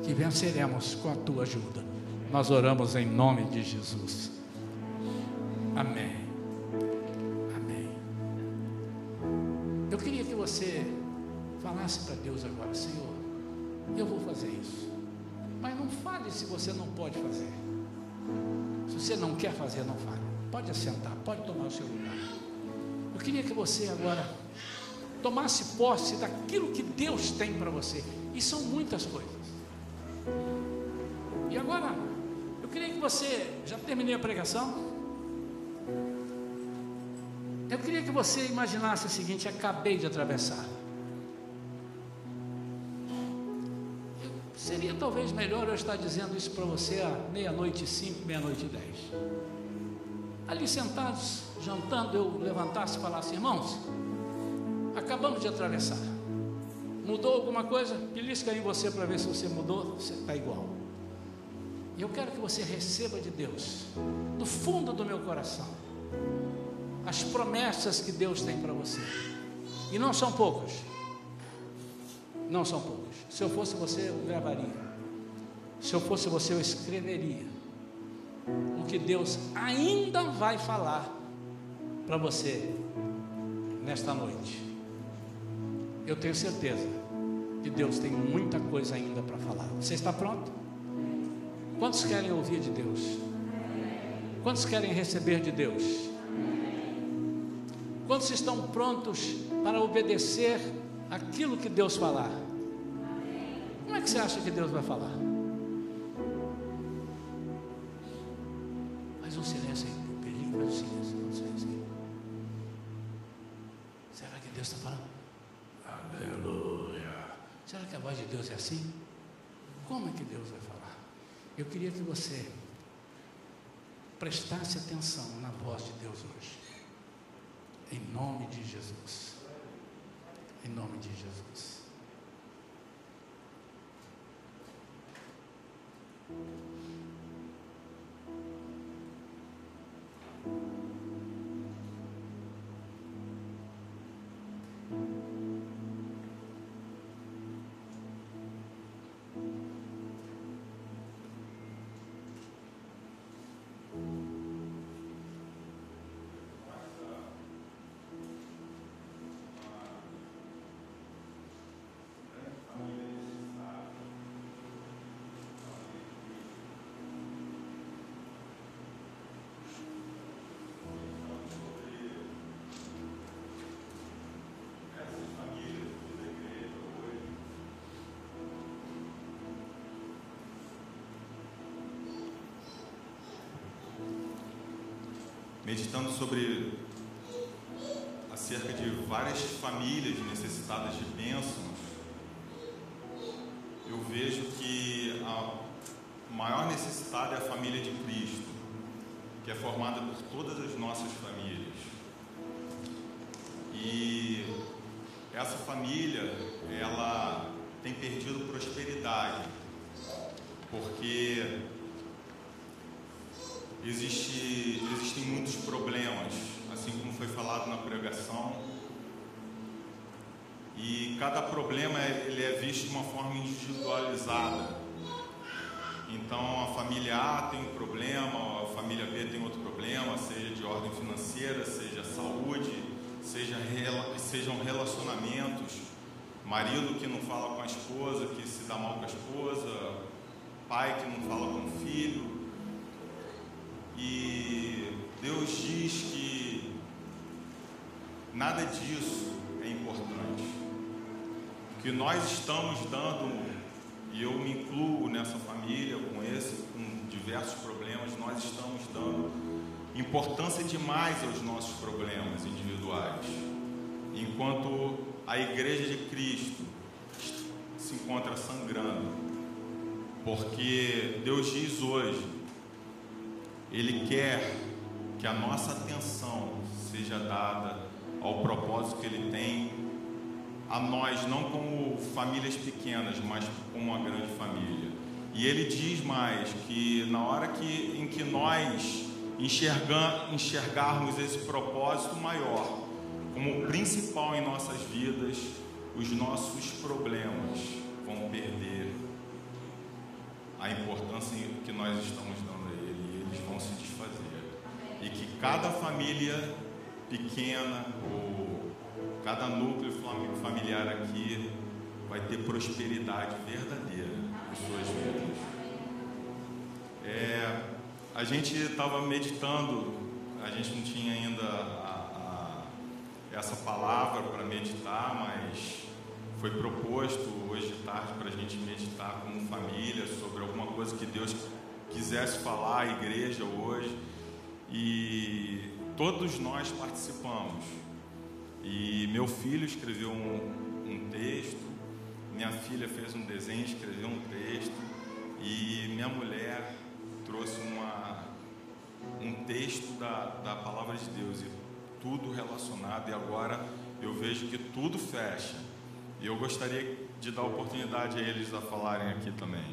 que venceremos com a tua ajuda. Nós oramos em nome de Jesus. Amém. Amém. Eu queria que você falasse para Deus agora, Senhor, eu vou fazer isso. Mas não fale se você não pode fazer. Se você não quer fazer, não fale. Pode assentar, pode tomar o seu lugar. Eu queria que você agora tomasse posse daquilo que Deus tem para você. E são muitas coisas. E agora, eu queria que você, já terminei a pregação. Eu queria que você imaginasse o seguinte: acabei de atravessar. Seria talvez melhor eu estar dizendo isso para você à meia-noite e cinco, meia-noite e dez. Ali sentados, jantando, eu levantasse e falasse: irmãos, acabamos de atravessar. Mudou alguma coisa? Belisca em você para ver se você mudou, você está igual. E eu quero que você receba de Deus, do fundo do meu coração, as promessas que Deus tem para você. E não são poucas. Não são poucas. Se eu fosse você, eu gravaria. Se eu fosse você, eu escreveria. O que Deus ainda vai falar para você nesta noite. Eu tenho certeza que Deus tem muita coisa ainda para falar. Você está pronto? Quantos querem ouvir de Deus? Quantos querem receber de Deus? Quantos estão prontos para obedecer aquilo que Deus falar? Como é que você acha que Deus vai falar? Faz um silêncio aí, silêncio, um silêncio. Deus está falando? Aleluia. Será que a voz de Deus é assim? Como é que Deus vai falar? Eu queria que você prestasse atenção na voz de Deus hoje. Em nome de Jesus. Em nome de Jesus. Meditando sobre acerca de várias famílias necessitadas de bênçãos, eu vejo que a maior necessitada é a família de Cristo, que é formada por todas as nossas famílias. E essa família, ela tem perdido prosperidade, porque existe, existem muitos problemas, assim como foi falado na pregação, e cada problema ele é visto de uma forma individualizada. Então a família A tem um problema, a família B tem outro problema, seja de ordem financeira, seja saúde, seja, sejam relacionamentos, marido que não fala com a esposa, que se dá mal com a esposa, pai que não fala com o filho. E Deus diz que nada disso é importante. O que nós estamos dando, e eu me incluo nessa família com esse, com diversos problemas, nós estamos dando importância demais aos nossos problemas individuais. Enquanto a igreja de Cristo se encontra sangrando, porque Deus diz hoje, Ele quer que a nossa atenção seja dada ao propósito que Ele tem a nós, não como famílias pequenas, mas como uma grande família. E Ele diz mais que na hora que, em que nós enxergar, enxergarmos esse propósito maior como principal em nossas vidas, os nossos problemas vão perder a importância que nós estamos dando eles vão se desfazer. E que cada família pequena ou cada núcleo familiar aqui vai ter prosperidade verdadeira em suas vidas. É, a gente estava meditando, a gente não tinha ainda a, a, essa palavra para meditar, mas foi proposto hoje de tarde para a gente meditar como família sobre alguma coisa que Deus quisesse falar à igreja hoje. E todos nós participamos. E meu filho escreveu um, um texto, minha filha fez um desenho, escreveu um texto, e minha mulher trouxe uma, um texto da, da palavra de Deus, e tudo relacionado, e agora eu vejo que tudo fecha e eu gostaria de dar oportunidade a eles a falarem aqui também.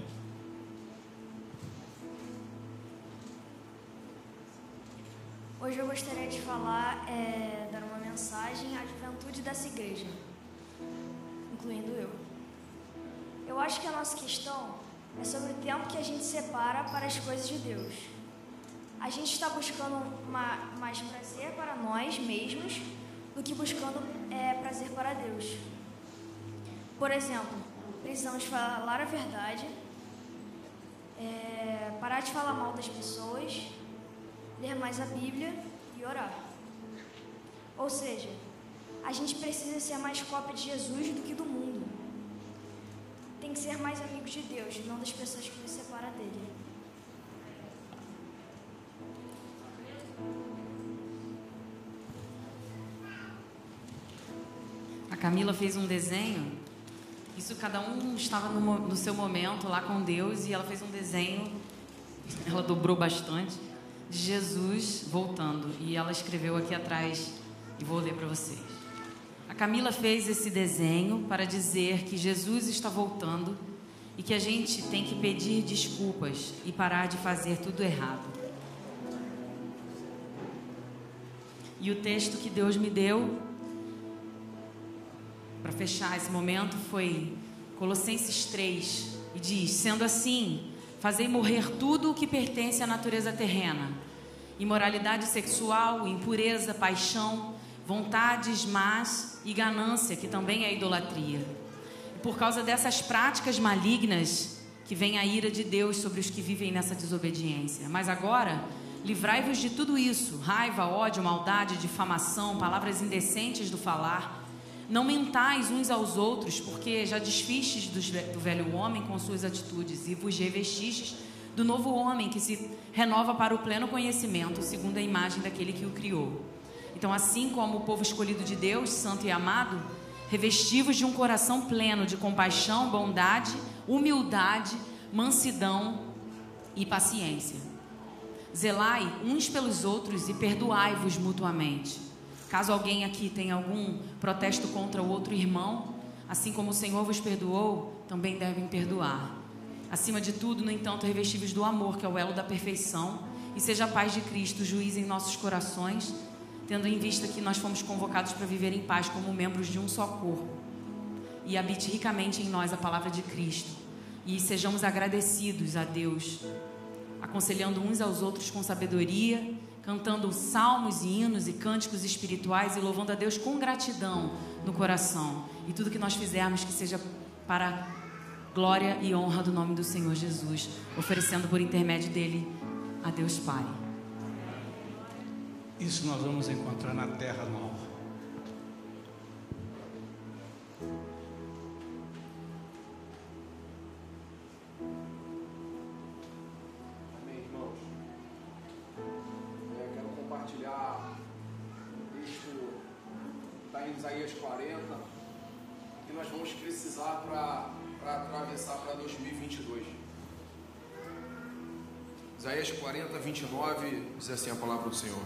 Hoje eu gostaria de falar, é, dar uma mensagem à juventude dessa igreja, incluindo eu. Eu acho que a nossa questão é sobre o tempo que a gente separa para as coisas de Deus. A gente está buscando uma, mais prazer para nós mesmos do que buscando é, prazer para Deus. Por exemplo, precisamos falar a verdade, é, parar de falar mal das pessoas, ler mais a Bíblia e orar. Ou seja, a gente precisa ser mais cópia de Jesus do que do mundo. Tem que ser mais amigos de Deus, não das pessoas que nos separam dele. A Camila fez um desenho isso cada um estava no, no seu momento lá com Deus e ela fez um desenho, ela dobrou bastante, de Jesus voltando. E ela escreveu aqui atrás, e vou ler para vocês. A Camila fez esse desenho para dizer que Jesus está voltando e que a gente tem que pedir desculpas e parar de fazer tudo errado. E o texto que Deus me deu para fechar esse momento foi Colossenses 3 e diz: Sendo assim, fazei morrer tudo o que pertence à natureza terrena: imoralidade sexual, impureza, paixão, vontades más e ganância, que também é idolatria. E por causa dessas práticas malignas que vem a ira de Deus sobre os que vivem nessa desobediência. Mas agora, livrai-vos de tudo isso: raiva, ódio, maldade, difamação, palavras indecentes do falar não mentais uns aos outros, porque já desfistes do velho homem com suas atitudes e vos revestistes do novo homem que se renova para o pleno conhecimento, segundo a imagem daquele que o criou. Então, assim como o povo escolhido de Deus, santo e amado, revestivos de um coração pleno de compaixão, bondade, humildade, mansidão e paciência. Zelai uns pelos outros e perdoai-vos mutuamente. Caso alguém aqui tenha algum protesto contra o outro irmão, assim como o Senhor vos perdoou, também devem perdoar. Acima de tudo, no entanto, revestivos do amor, que é o elo da perfeição, e seja a paz de Cristo juiz em nossos corações, tendo em vista que nós fomos convocados para viver em paz como membros de um só corpo. E habite ricamente em nós a palavra de Cristo. E sejamos agradecidos a Deus, aconselhando uns aos outros com sabedoria, cantando salmos e hinos e cânticos espirituais e louvando a Deus com gratidão no coração. E tudo que nós fizermos que seja para glória e honra do nome do Senhor Jesus, oferecendo por intermédio dele a Deus Pai. Isso nós vamos encontrar na terra nova. Em Isaías 40 que nós vamos precisar para atravessar para 2022. Isaías 40, 29 diz assim a palavra do Senhor: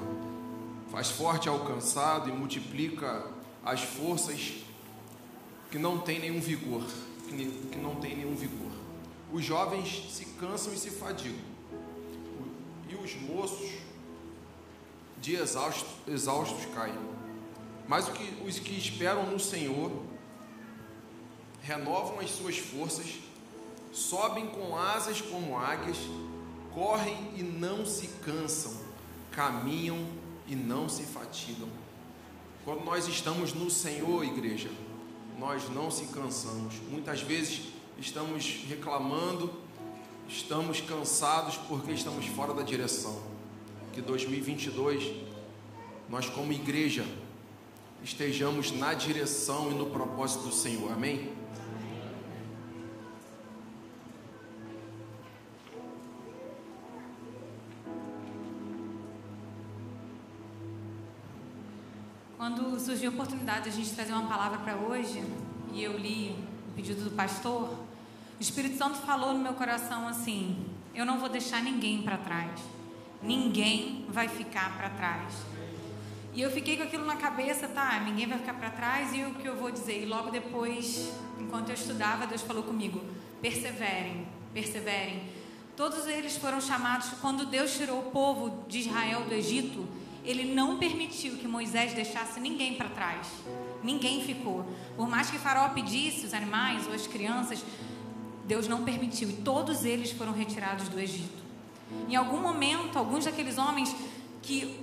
Faz forte ao cansado e multiplica as forças que não tem nenhum vigor, que não tem nenhum vigor. Os jovens se cansam e se fadigam, e os moços de exaustos, exaustos caem. Mas os que esperam no Senhor renovam as suas forças, sobem com asas como águias, correm e não se cansam, caminham e não se fatigam. Quando nós estamos no Senhor, igreja, nós não se cansamos. Muitas vezes estamos reclamando, estamos cansados porque estamos fora da direção. Que 2022 nós como igreja estejamos na direção e no propósito do Senhor. Amém? Quando surgiu a oportunidade de a gente trazer uma palavra para hoje, e eu li o pedido do pastor, o Espírito Santo falou no meu coração assim: eu não vou deixar ninguém para trás. Ninguém vai ficar para trás. E eu fiquei com aquilo na cabeça, tá? Ninguém vai ficar para trás e o que eu vou dizer? E logo depois, enquanto eu estudava, Deus falou comigo: perseverem, perseverem. Todos eles foram chamados quando Deus tirou o povo de Israel do Egito ele não permitiu que Moisés deixasse ninguém para trás. Ninguém ficou. Por mais que Faraó pedisse os animais ou as crianças, Deus não permitiu. E todos eles foram retirados do Egito. Em algum momento, alguns daqueles homens que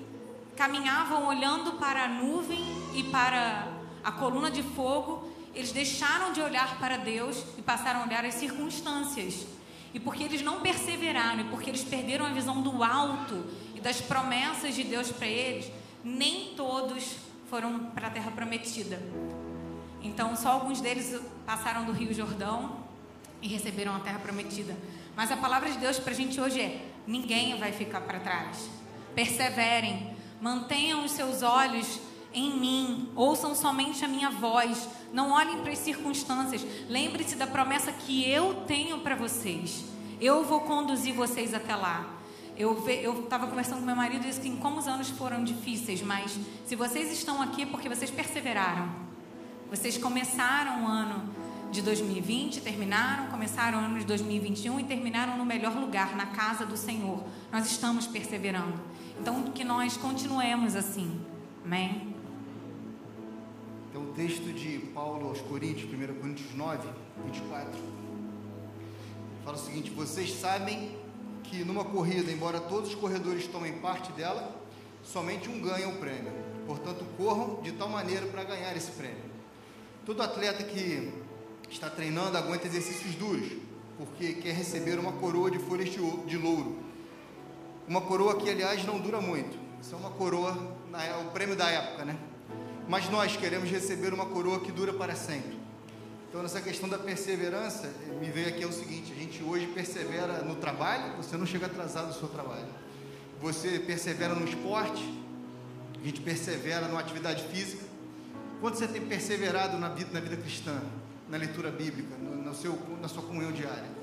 caminhavam olhando para a nuvem e para a coluna de fogo, eles deixaram de olhar para Deus e passaram a olhar as circunstâncias. E porque eles não perseveraram, e porque eles perderam a visão do alto e das promessas de Deus para eles, nem todos foram para a terra prometida. Então, só alguns deles passaram do Rio Jordão e receberam a terra prometida. Mas a palavra de Deus para a gente hoje é: ninguém vai ficar para trás. Perseverem, mantenham os seus olhos em mim, ouçam somente a minha voz, não olhem para as circunstâncias. Lembre-se da promessa que eu tenho para vocês. Eu vou conduzir vocês até lá. Eu estava conversando com meu marido e disse que como os anos foram difíceis, mas se vocês estão aqui é porque vocês perseveraram. Vocês começaram o ano de 2020, terminaram, começaram o ano de 2021 e terminaram no melhor lugar, na casa do Senhor. Nós estamos perseverando. Então, que nós continuemos assim. Amém? Então, o texto de Paulo aos Coríntios, 1 Coríntios 9, 24, fala o seguinte: Vocês sabem que numa corrida, embora todos os corredores tomem parte dela, somente um ganha o prêmio. Portanto, corram de tal maneira para ganhar esse prêmio. Todo atleta que está treinando aguenta exercícios duros, porque quer receber uma coroa de folhas de louro. Uma coroa que, aliás, não dura muito. Isso é uma coroa, o prêmio da época, né? Mas nós queremos receber uma coroa que dura para sempre. Então, nessa questão da perseverança, me veio aqui é o seguinte: a gente hoje persevera no trabalho, você não chega atrasado no seu trabalho. Você persevera no esporte, a gente persevera numa atividade física. Quanto você tem perseverado na vida, na vida cristã, na leitura bíblica, no, no seu, na sua comunhão diária?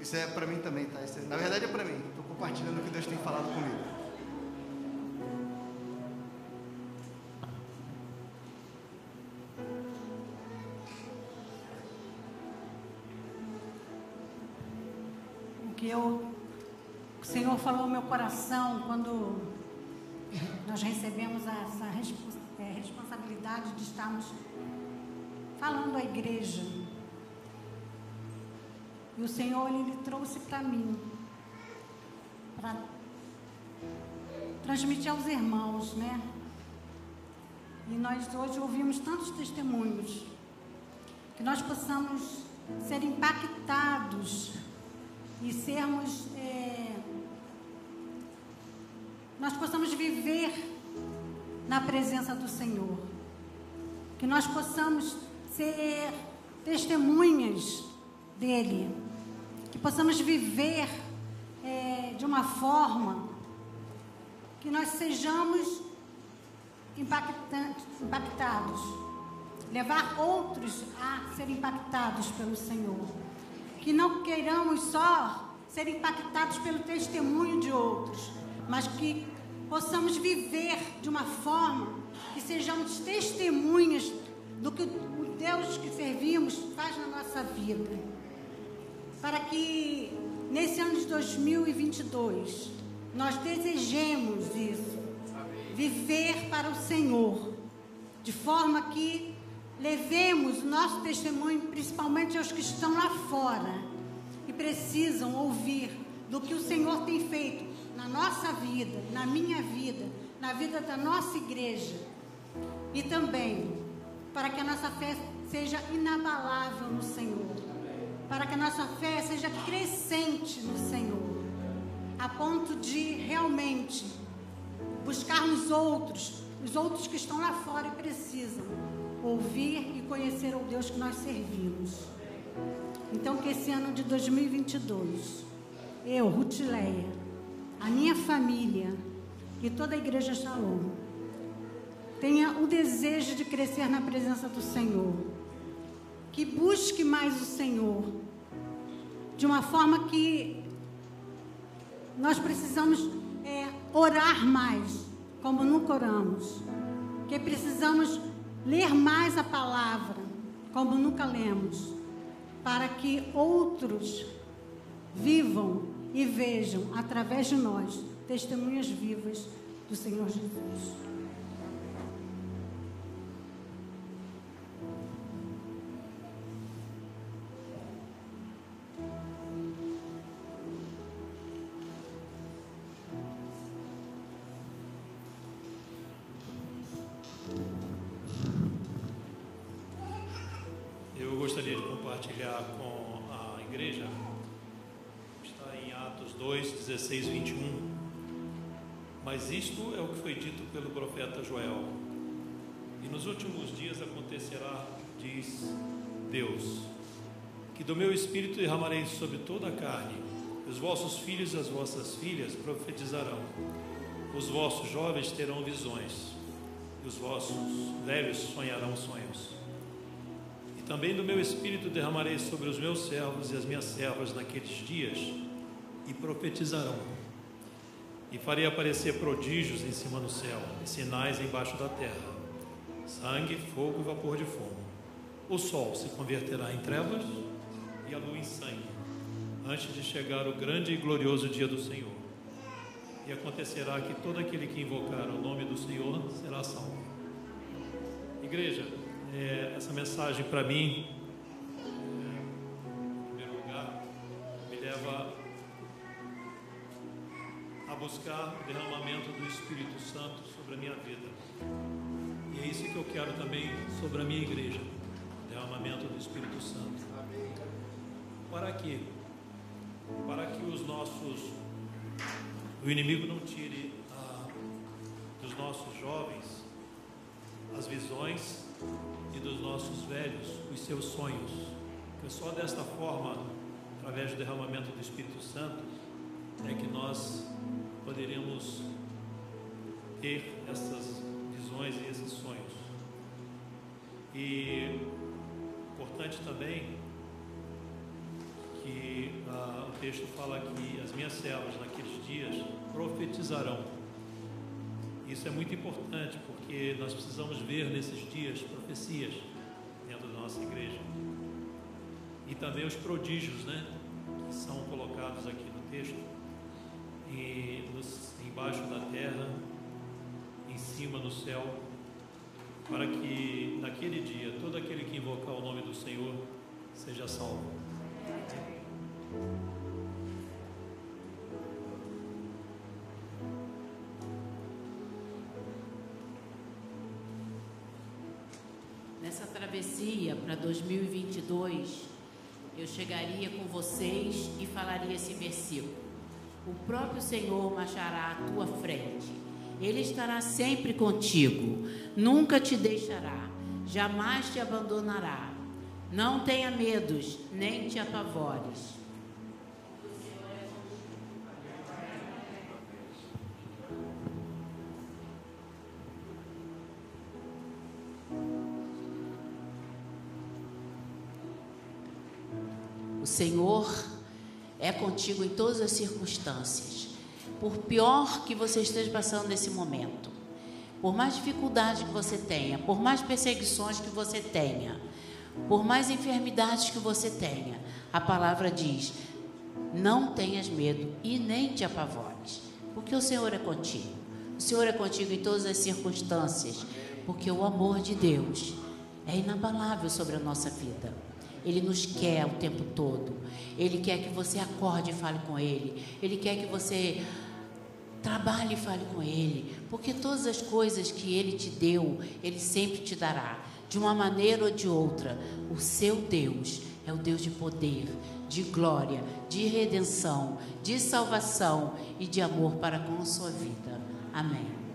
Isso é para mim também, tá? É, na verdade é para mim. Estou compartilhando o que Deus tem falado comigo. que eu, o Senhor falou ao meu coração quando nós recebemos essa é, responsabilidade de estarmos falando à igreja. E o Senhor, Ele trouxe para mim, para transmitir aos irmãos, né? E nós hoje ouvimos tantos testemunhos, que nós possamos ser impactados e sermos. É, nós possamos viver na presença do Senhor. Que nós possamos ser testemunhas dEle. Que possamos viver é, de uma forma que nós sejamos impactados. Levar outros a serem impactados pelo Senhor que não queiramos só ser impactados pelo testemunho de outros, mas que possamos viver de uma forma que sejamos testemunhas do que o Deus que servimos faz na nossa vida. Para que nesse ano de 2022 nós desejemos isso, viver para o Senhor, de forma que Levemos o nosso testemunho principalmente aos que estão lá fora e precisam ouvir do que o Senhor tem feito na nossa vida, na minha vida, na vida da nossa igreja. E também para que a nossa fé seja inabalável no Senhor. Para que a nossa fé seja crescente no Senhor. A ponto de realmente buscarmos outros, os outros que estão lá fora e precisam ouvir e conhecer o Deus que nós servimos. Então, que esse ano de 2022, eu, Rutileia, a minha família e toda a igreja Shalom, tenha o desejo de crescer na presença do Senhor, que busque mais o Senhor, de uma forma que nós precisamos é, orar mais, como nunca oramos, que precisamos ler mais a palavra, como nunca lemos, para que outros vivam e vejam através de nós testemunhas vivas do Senhor Jesus. Mas isto é o que foi dito pelo profeta Joel. E nos últimos dias acontecerá, diz Deus, que do meu espírito derramarei sobre toda a carne. Os vossos filhos e as vossas filhas profetizarão. Os vossos jovens terão visões. E os vossos velhos sonharão sonhos. Também do meu espírito derramarei sobre os meus servos e as minhas servas naqueles dias, e profetizarão. E farei aparecer prodígios em cima do céu, e sinais embaixo da terra: sangue, fogo e vapor de fogo. O sol se converterá em trevas e a lua em sangue, antes de chegar o grande e glorioso dia do Senhor. E acontecerá que todo aquele que invocar o nome do Senhor será salvo. Igreja, é, essa mensagem para mim, buscar o derramamento do Espírito Santo sobre a minha vida. E é isso que eu quero também sobre a minha igreja, derramamento do Espírito Santo. Para quê? Para que os nossos, o inimigo não tire ah, dos nossos jovens as visões e dos nossos velhos os seus sonhos. Porque só desta forma, através do derramamento do Espírito Santo, é que nós poderíamos ter essas visões e esses sonhos. E importante também que ah, o texto fala que as minhas servas naqueles dias profetizarão. Isso é muito importante porque nós precisamos ver nesses dias profecias dentro da nossa igreja. E também os prodígios, né? Que são colocados aqui no texto. E nos, embaixo da terra, em cima do céu, para que naquele dia todo aquele que invocar o nome do Senhor seja salvo. Nessa travessia para 2022, eu chegaria com vocês e falaria esse versículo. O próprio Senhor marchará à tua frente. Ele estará sempre contigo, nunca te deixará, jamais te abandonará. Não tenha medos, nem te apavores. O Senhor é contigo em todas as circunstâncias. Por pior que você esteja passando nesse momento, por mais dificuldades que você tenha, por mais perseguições que você tenha, por mais enfermidades que você tenha, a palavra diz: não tenhas medo e nem te apavores, porque o Senhor é contigo. O Senhor é contigo em todas as circunstâncias, porque o amor de Deus é inabalável sobre a nossa vida. Ele nos quer o tempo todo. Ele quer que você acorde e fale com Ele. Ele quer que você trabalhe e fale com Ele. Porque todas as coisas que Ele te deu, Ele sempre te dará. De uma maneira ou de outra. O seu Deus é o Deus de poder, de glória, de redenção, de salvação e de amor para com a sua vida. Amém.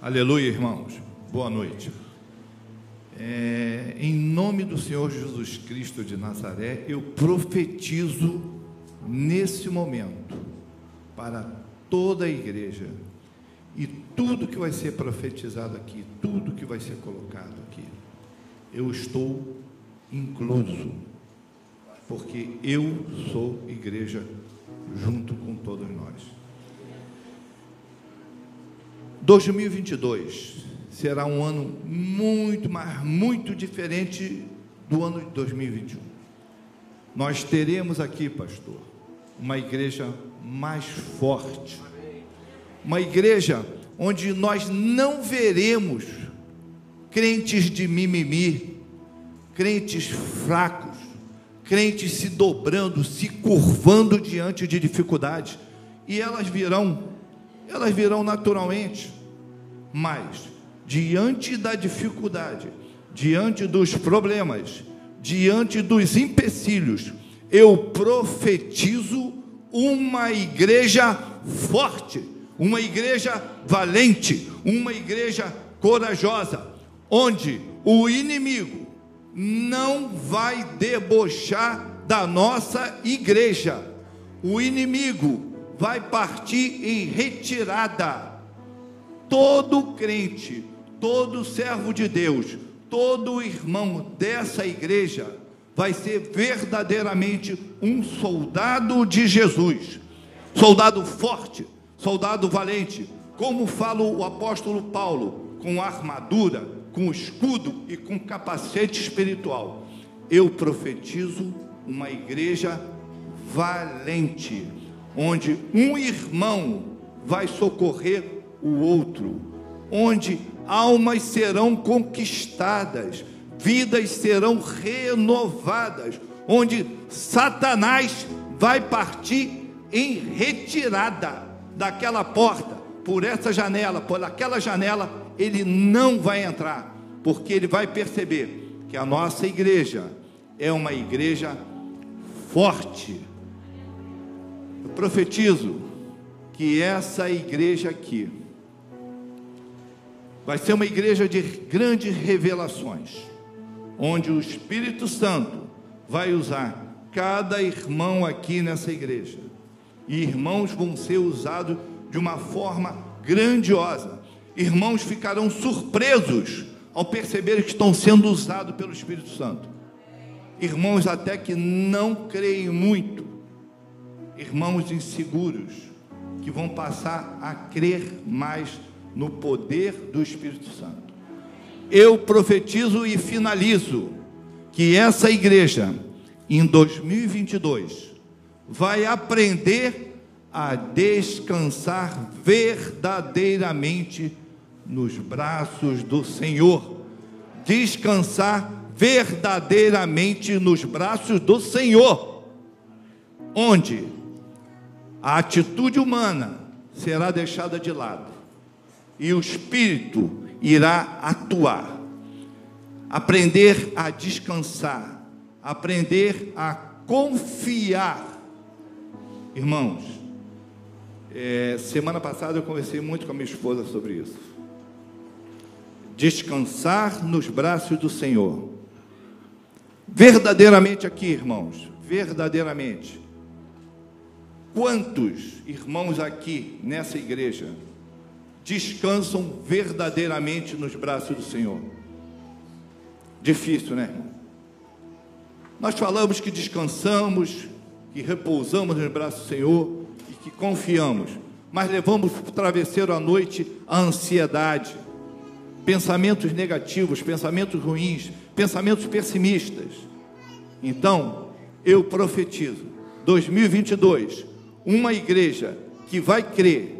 Aleluia, irmãos. Boa noite. É, em nome do Senhor Jesus Cristo de Nazaré, eu profetizo nesse momento para toda a igreja e tudo que vai ser profetizado aqui, tudo que vai ser colocado aqui, eu estou incluso. porque eu sou igreja 2022 será um ano muito, mas muito diferente do ano de 2021. Nós teremos aqui, pastor, uma igreja mais forte. Uma igreja onde nós não veremos crentes de mimimi, crentes fracos, crentes se dobrando, se curvando diante de dificuldades. E elas virão, elas virão naturalmente. Mas, diante da dificuldade, diante dos problemas, diante dos empecilhos, eu profetizo uma igreja forte, uma igreja valente, uma igreja corajosa, onde o inimigo não vai debochar da nossa igreja. O inimigo vai partir em retirada. Todo crente, todo servo de Deus, todo irmão dessa igreja vai ser verdadeiramente um soldado de Jesus, soldado forte, soldado valente, como fala o apóstolo Paulo, com armadura, com escudo e com capacete espiritual. Eu profetizo uma igreja valente, onde um irmão vai socorrer o outro, onde almas serão conquistadas, vidas serão renovadas, onde Satanás vai partir em retirada daquela porta, por essa janela, por aquela janela, ele não vai entrar, porque ele vai perceber que a nossa igreja é uma igreja forte. Eu profetizo que essa igreja aqui vai ser uma igreja de grandes revelações onde o Espírito Santo vai usar cada irmão aqui nessa igreja. E irmãos vão ser usados de uma forma grandiosa. Irmãos ficarão surpresos ao perceber que estão sendo usados pelo Espírito Santo. Irmãos até que não creem muito. Irmãos inseguros que vão passar a crer mais no poder do Espírito Santo. Eu profetizo e finalizo que essa igreja, em 2022, vai aprender a descansar verdadeiramente nos braços do Senhor. Descansar verdadeiramente nos braços do Senhor, onde? A atitude humana será deixada de lado e o espírito irá atuar. Aprender a descansar, aprender a confiar. Irmãos, é, semana passada eu conversei muito com a minha esposa sobre isso. Descansar nos braços do Senhor. Verdadeiramente aqui, irmãos, verdadeiramente. Quantos irmãos aqui nessa igreja descansam verdadeiramente nos braços do Senhor. Difícil, né? Nós falamos que descansamos, que repousamos nos braços do Senhor e que confiamos, mas levamos para o travesseiro à noite a ansiedade, pensamentos negativos, pensamentos ruins, pensamentos pessimistas. Então, eu profetizo, 2022, uma igreja que vai crer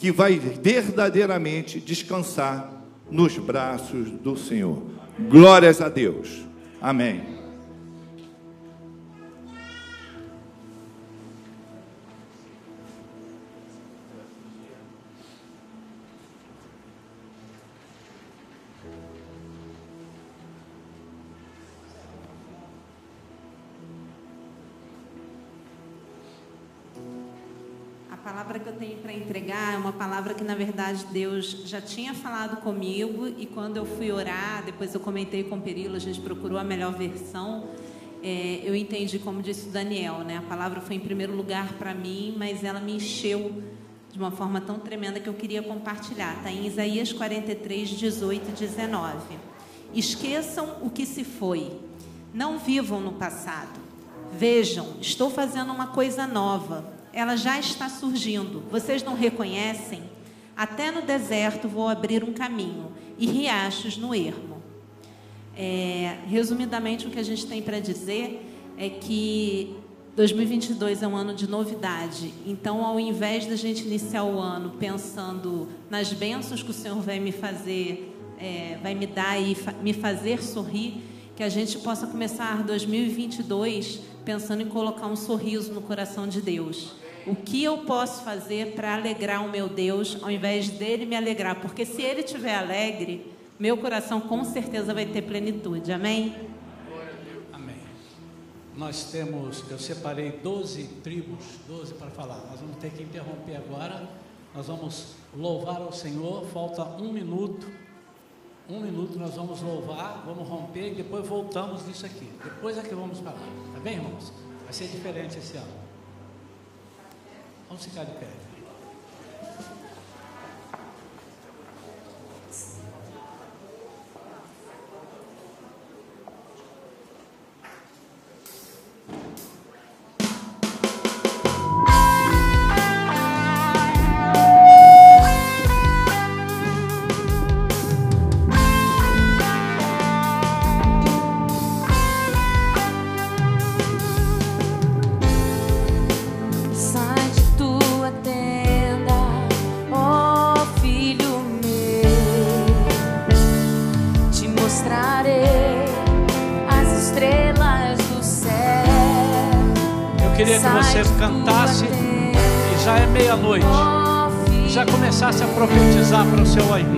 que vai verdadeiramente descansar nos braços do Senhor. Glórias a Deus. Amém. Entregar é uma palavra que, na verdade, Deus já tinha falado comigo e quando eu fui orar, depois eu comentei com o Perilo, a gente procurou a melhor versão. É, eu entendi, como disse o Daniel, né? A palavra foi em primeiro lugar para mim, mas ela me encheu de uma forma tão tremenda que eu queria compartilhar. Está em Isaías 43, 18 e 19. Esqueçam o que se foi, não vivam no passado. Vejam, estou fazendo uma coisa nova. Ela já está surgindo. Vocês não reconhecem? Até no deserto vou abrir um caminho e riachos no ermo. É, resumidamente, o que a gente tem para dizer é que 2022 é um ano de novidade. Então, ao invés da gente iniciar o ano pensando nas bênçãos que o Senhor vai me fazer, é, vai me dar e fa me fazer sorrir, que a gente possa começar 2022 pensando em colocar um sorriso no coração de Deus. O que eu posso fazer para alegrar o meu Deus, ao invés dele me alegrar? Porque se ele estiver alegre, meu coração com certeza vai ter plenitude. Amém? Amém. Nós temos, eu separei 12 tribos, 12 para falar. Nós vamos ter que interromper agora. Nós vamos louvar ao Senhor. Falta um minuto. Um minuto nós vamos louvar, vamos romper e depois voltamos nisso aqui. Depois é que vamos falar. Bem, irmãos? Vai ser diferente esse ano. Vamos ficar de pé. Seu irmão.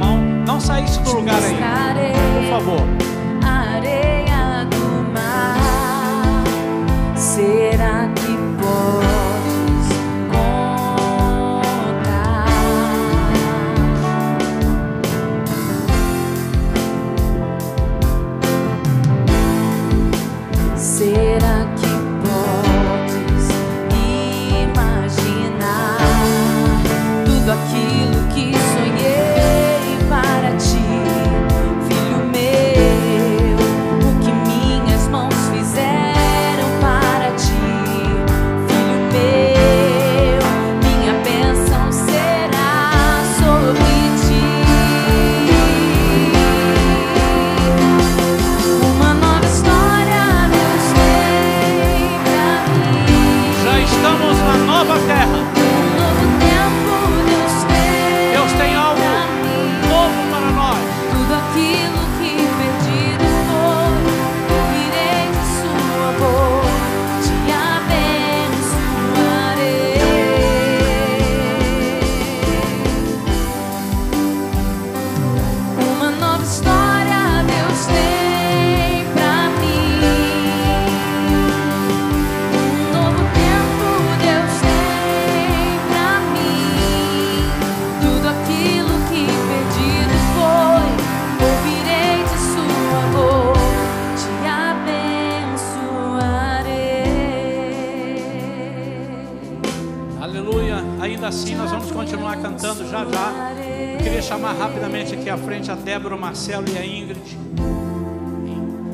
Marcelo e a Ingrid.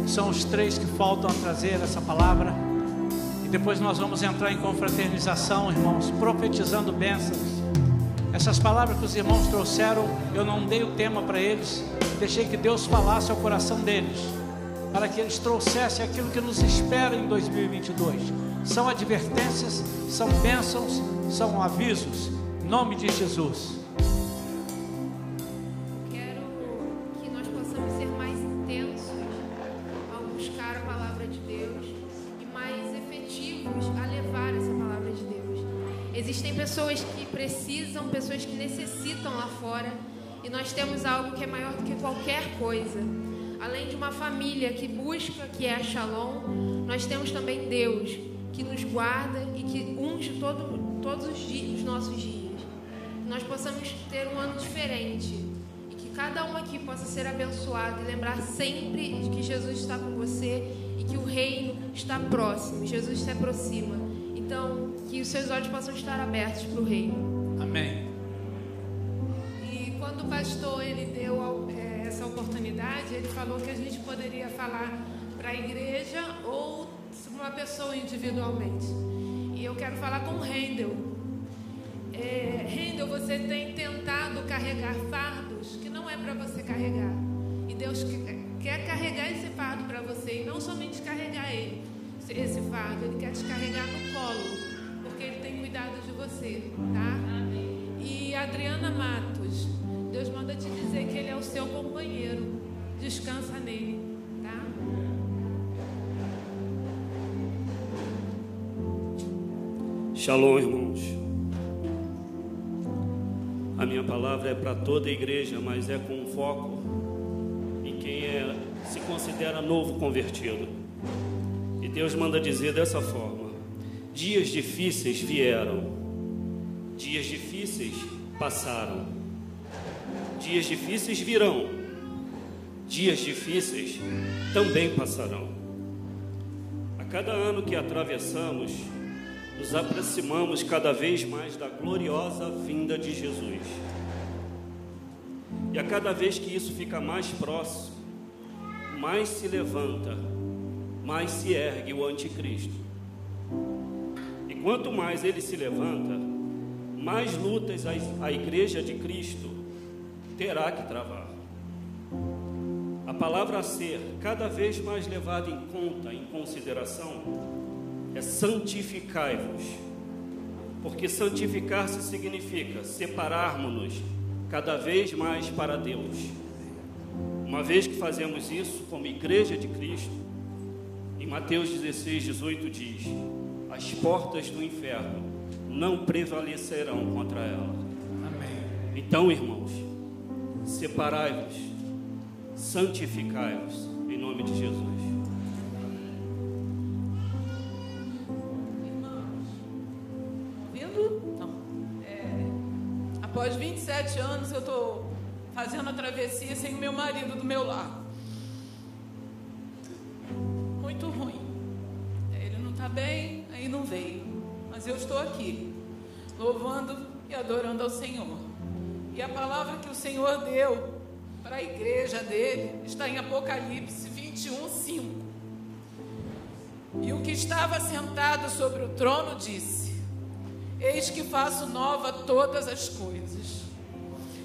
São os três que faltam a trazer essa palavra. E depois nós vamos entrar em confraternização, irmãos, profetizando bênçãos. Essas palavras que os irmãos trouxeram, eu não dei o tema para eles, deixei que Deus falasse ao coração deles, para que eles trouxessem aquilo que nos espera em 2022. São advertências, são bênçãos, são avisos. Em nome de Jesus. Fora e nós temos algo que é maior do que qualquer coisa. Além de uma família que busca, que é a Shalom, nós temos também Deus que nos guarda e que unge todo, todos os, dias, os nossos dias. Que nós possamos ter um ano diferente e que cada um aqui possa ser abençoado e lembrar sempre de que Jesus está com você e que o reino está próximo, Jesus se aproxima. Então, que os seus olhos possam estar abertos para o reino. Amém. Quando o pastor ele deu eh, essa oportunidade, ele falou que a gente poderia falar para a igreja ou uma pessoa individualmente. E eu quero falar com o Rendel. É, Rendel, você tem tentado carregar fardos que não é para você carregar. E Deus quer carregar esse fardo para você. E não somente carregar ele, esse fardo, ele quer te carregar no colo. Porque ele tem cuidado de você, tá? E Adriana Matos, Deus manda te dizer que ele é o seu companheiro. Descansa nele, tá? Shalom, irmãos. A minha palavra é para toda a igreja, mas é com foco em quem é, se considera novo convertido. E Deus manda dizer dessa forma: dias difíceis vieram, dias difíceis passaram, dias difíceis virão, dias difíceis também passarão. A cada ano que atravessamos, nos aproximamos cada vez mais da gloriosa vinda de Jesus. E a cada vez que isso fica mais próximo, mais se levanta, mais se ergue o anticristo. E quanto mais ele se levanta, mais lutas a igreja de Cristo terá que travar. A palavra a ser cada vez mais levada em conta, em consideração, é santificai-vos. Porque santificar-se significa separarmos-nos cada vez mais para Deus. Uma vez que fazemos isso como igreja de Cristo, em Mateus 16, 18 diz: As portas do inferno não prevalecerão contra ela. Amém. Então, irmãos, separai-vos, santificai-vos, em nome de Jesus. Após 27 anos, eu estou fazendo a travessia sem o meu marido do meu lado. Muito ruim. Ele não está bem, aí não veio. Mas eu estou aqui, louvando e adorando ao Senhor. E a palavra que o Senhor deu para a igreja dele está em Apocalipse 21, 5. E o que estava sentado sobre o trono disse: Eis que faço nova todas as coisas.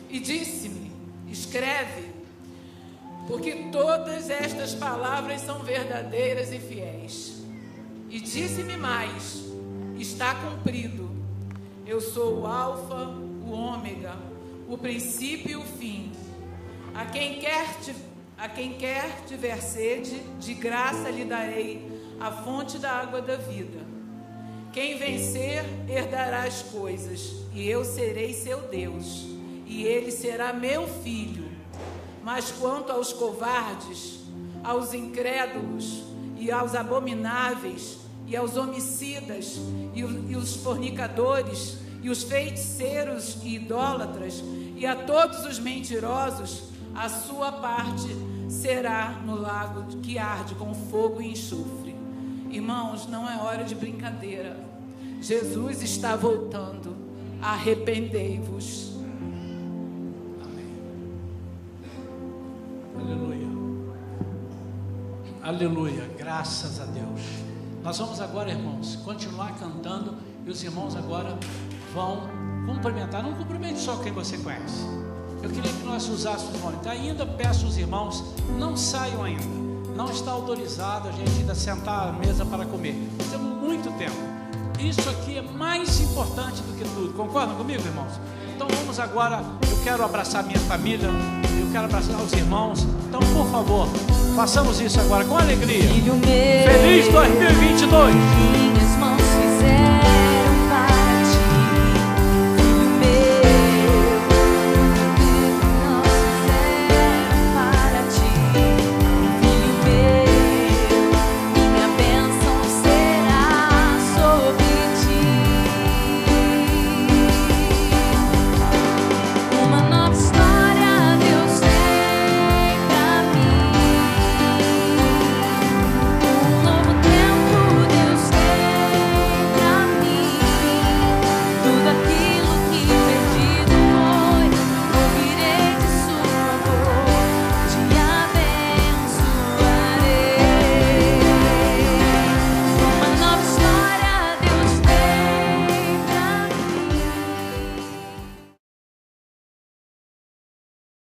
E disse-me: Escreve, porque todas estas palavras são verdadeiras e fiéis. E disse-me mais: Está cumprido. Eu sou o Alfa, o Ômega, o princípio e o fim. A quem quer, a quem quer tiver sede, de graça lhe darei a fonte da água da vida. Quem vencer herdará as coisas, e eu serei seu Deus, e ele será meu filho. Mas quanto aos covardes, aos incrédulos, e aos abomináveis, e aos homicidas, e, os fornicadores, e os feiticeiros e idólatras, e a todos os mentirosos, a sua parte será no lago que arde com fogo e enxofre. Irmãos, não é hora de brincadeira. Jesus está voltando. Arrependei-vos. Aleluia. Aleluia. Graças a Deus. Nós vamos agora, irmãos, continuar cantando e os irmãos agora vão cumprimentar. Não cumprimente só quem você conhece. Eu queria que nós usássemos o nome. Então, ainda peço aos irmãos, não saiam ainda não está autorizado a gente ainda sentar à mesa para comer. Temos muito tempo. Isso aqui é mais importante do que tudo. Concordam comigo, irmãos? Então vamos agora. Eu quero abraçar minha família. Eu quero abraçar os irmãos. Então, por favor, façamos isso agora com alegria. Feliz 2022.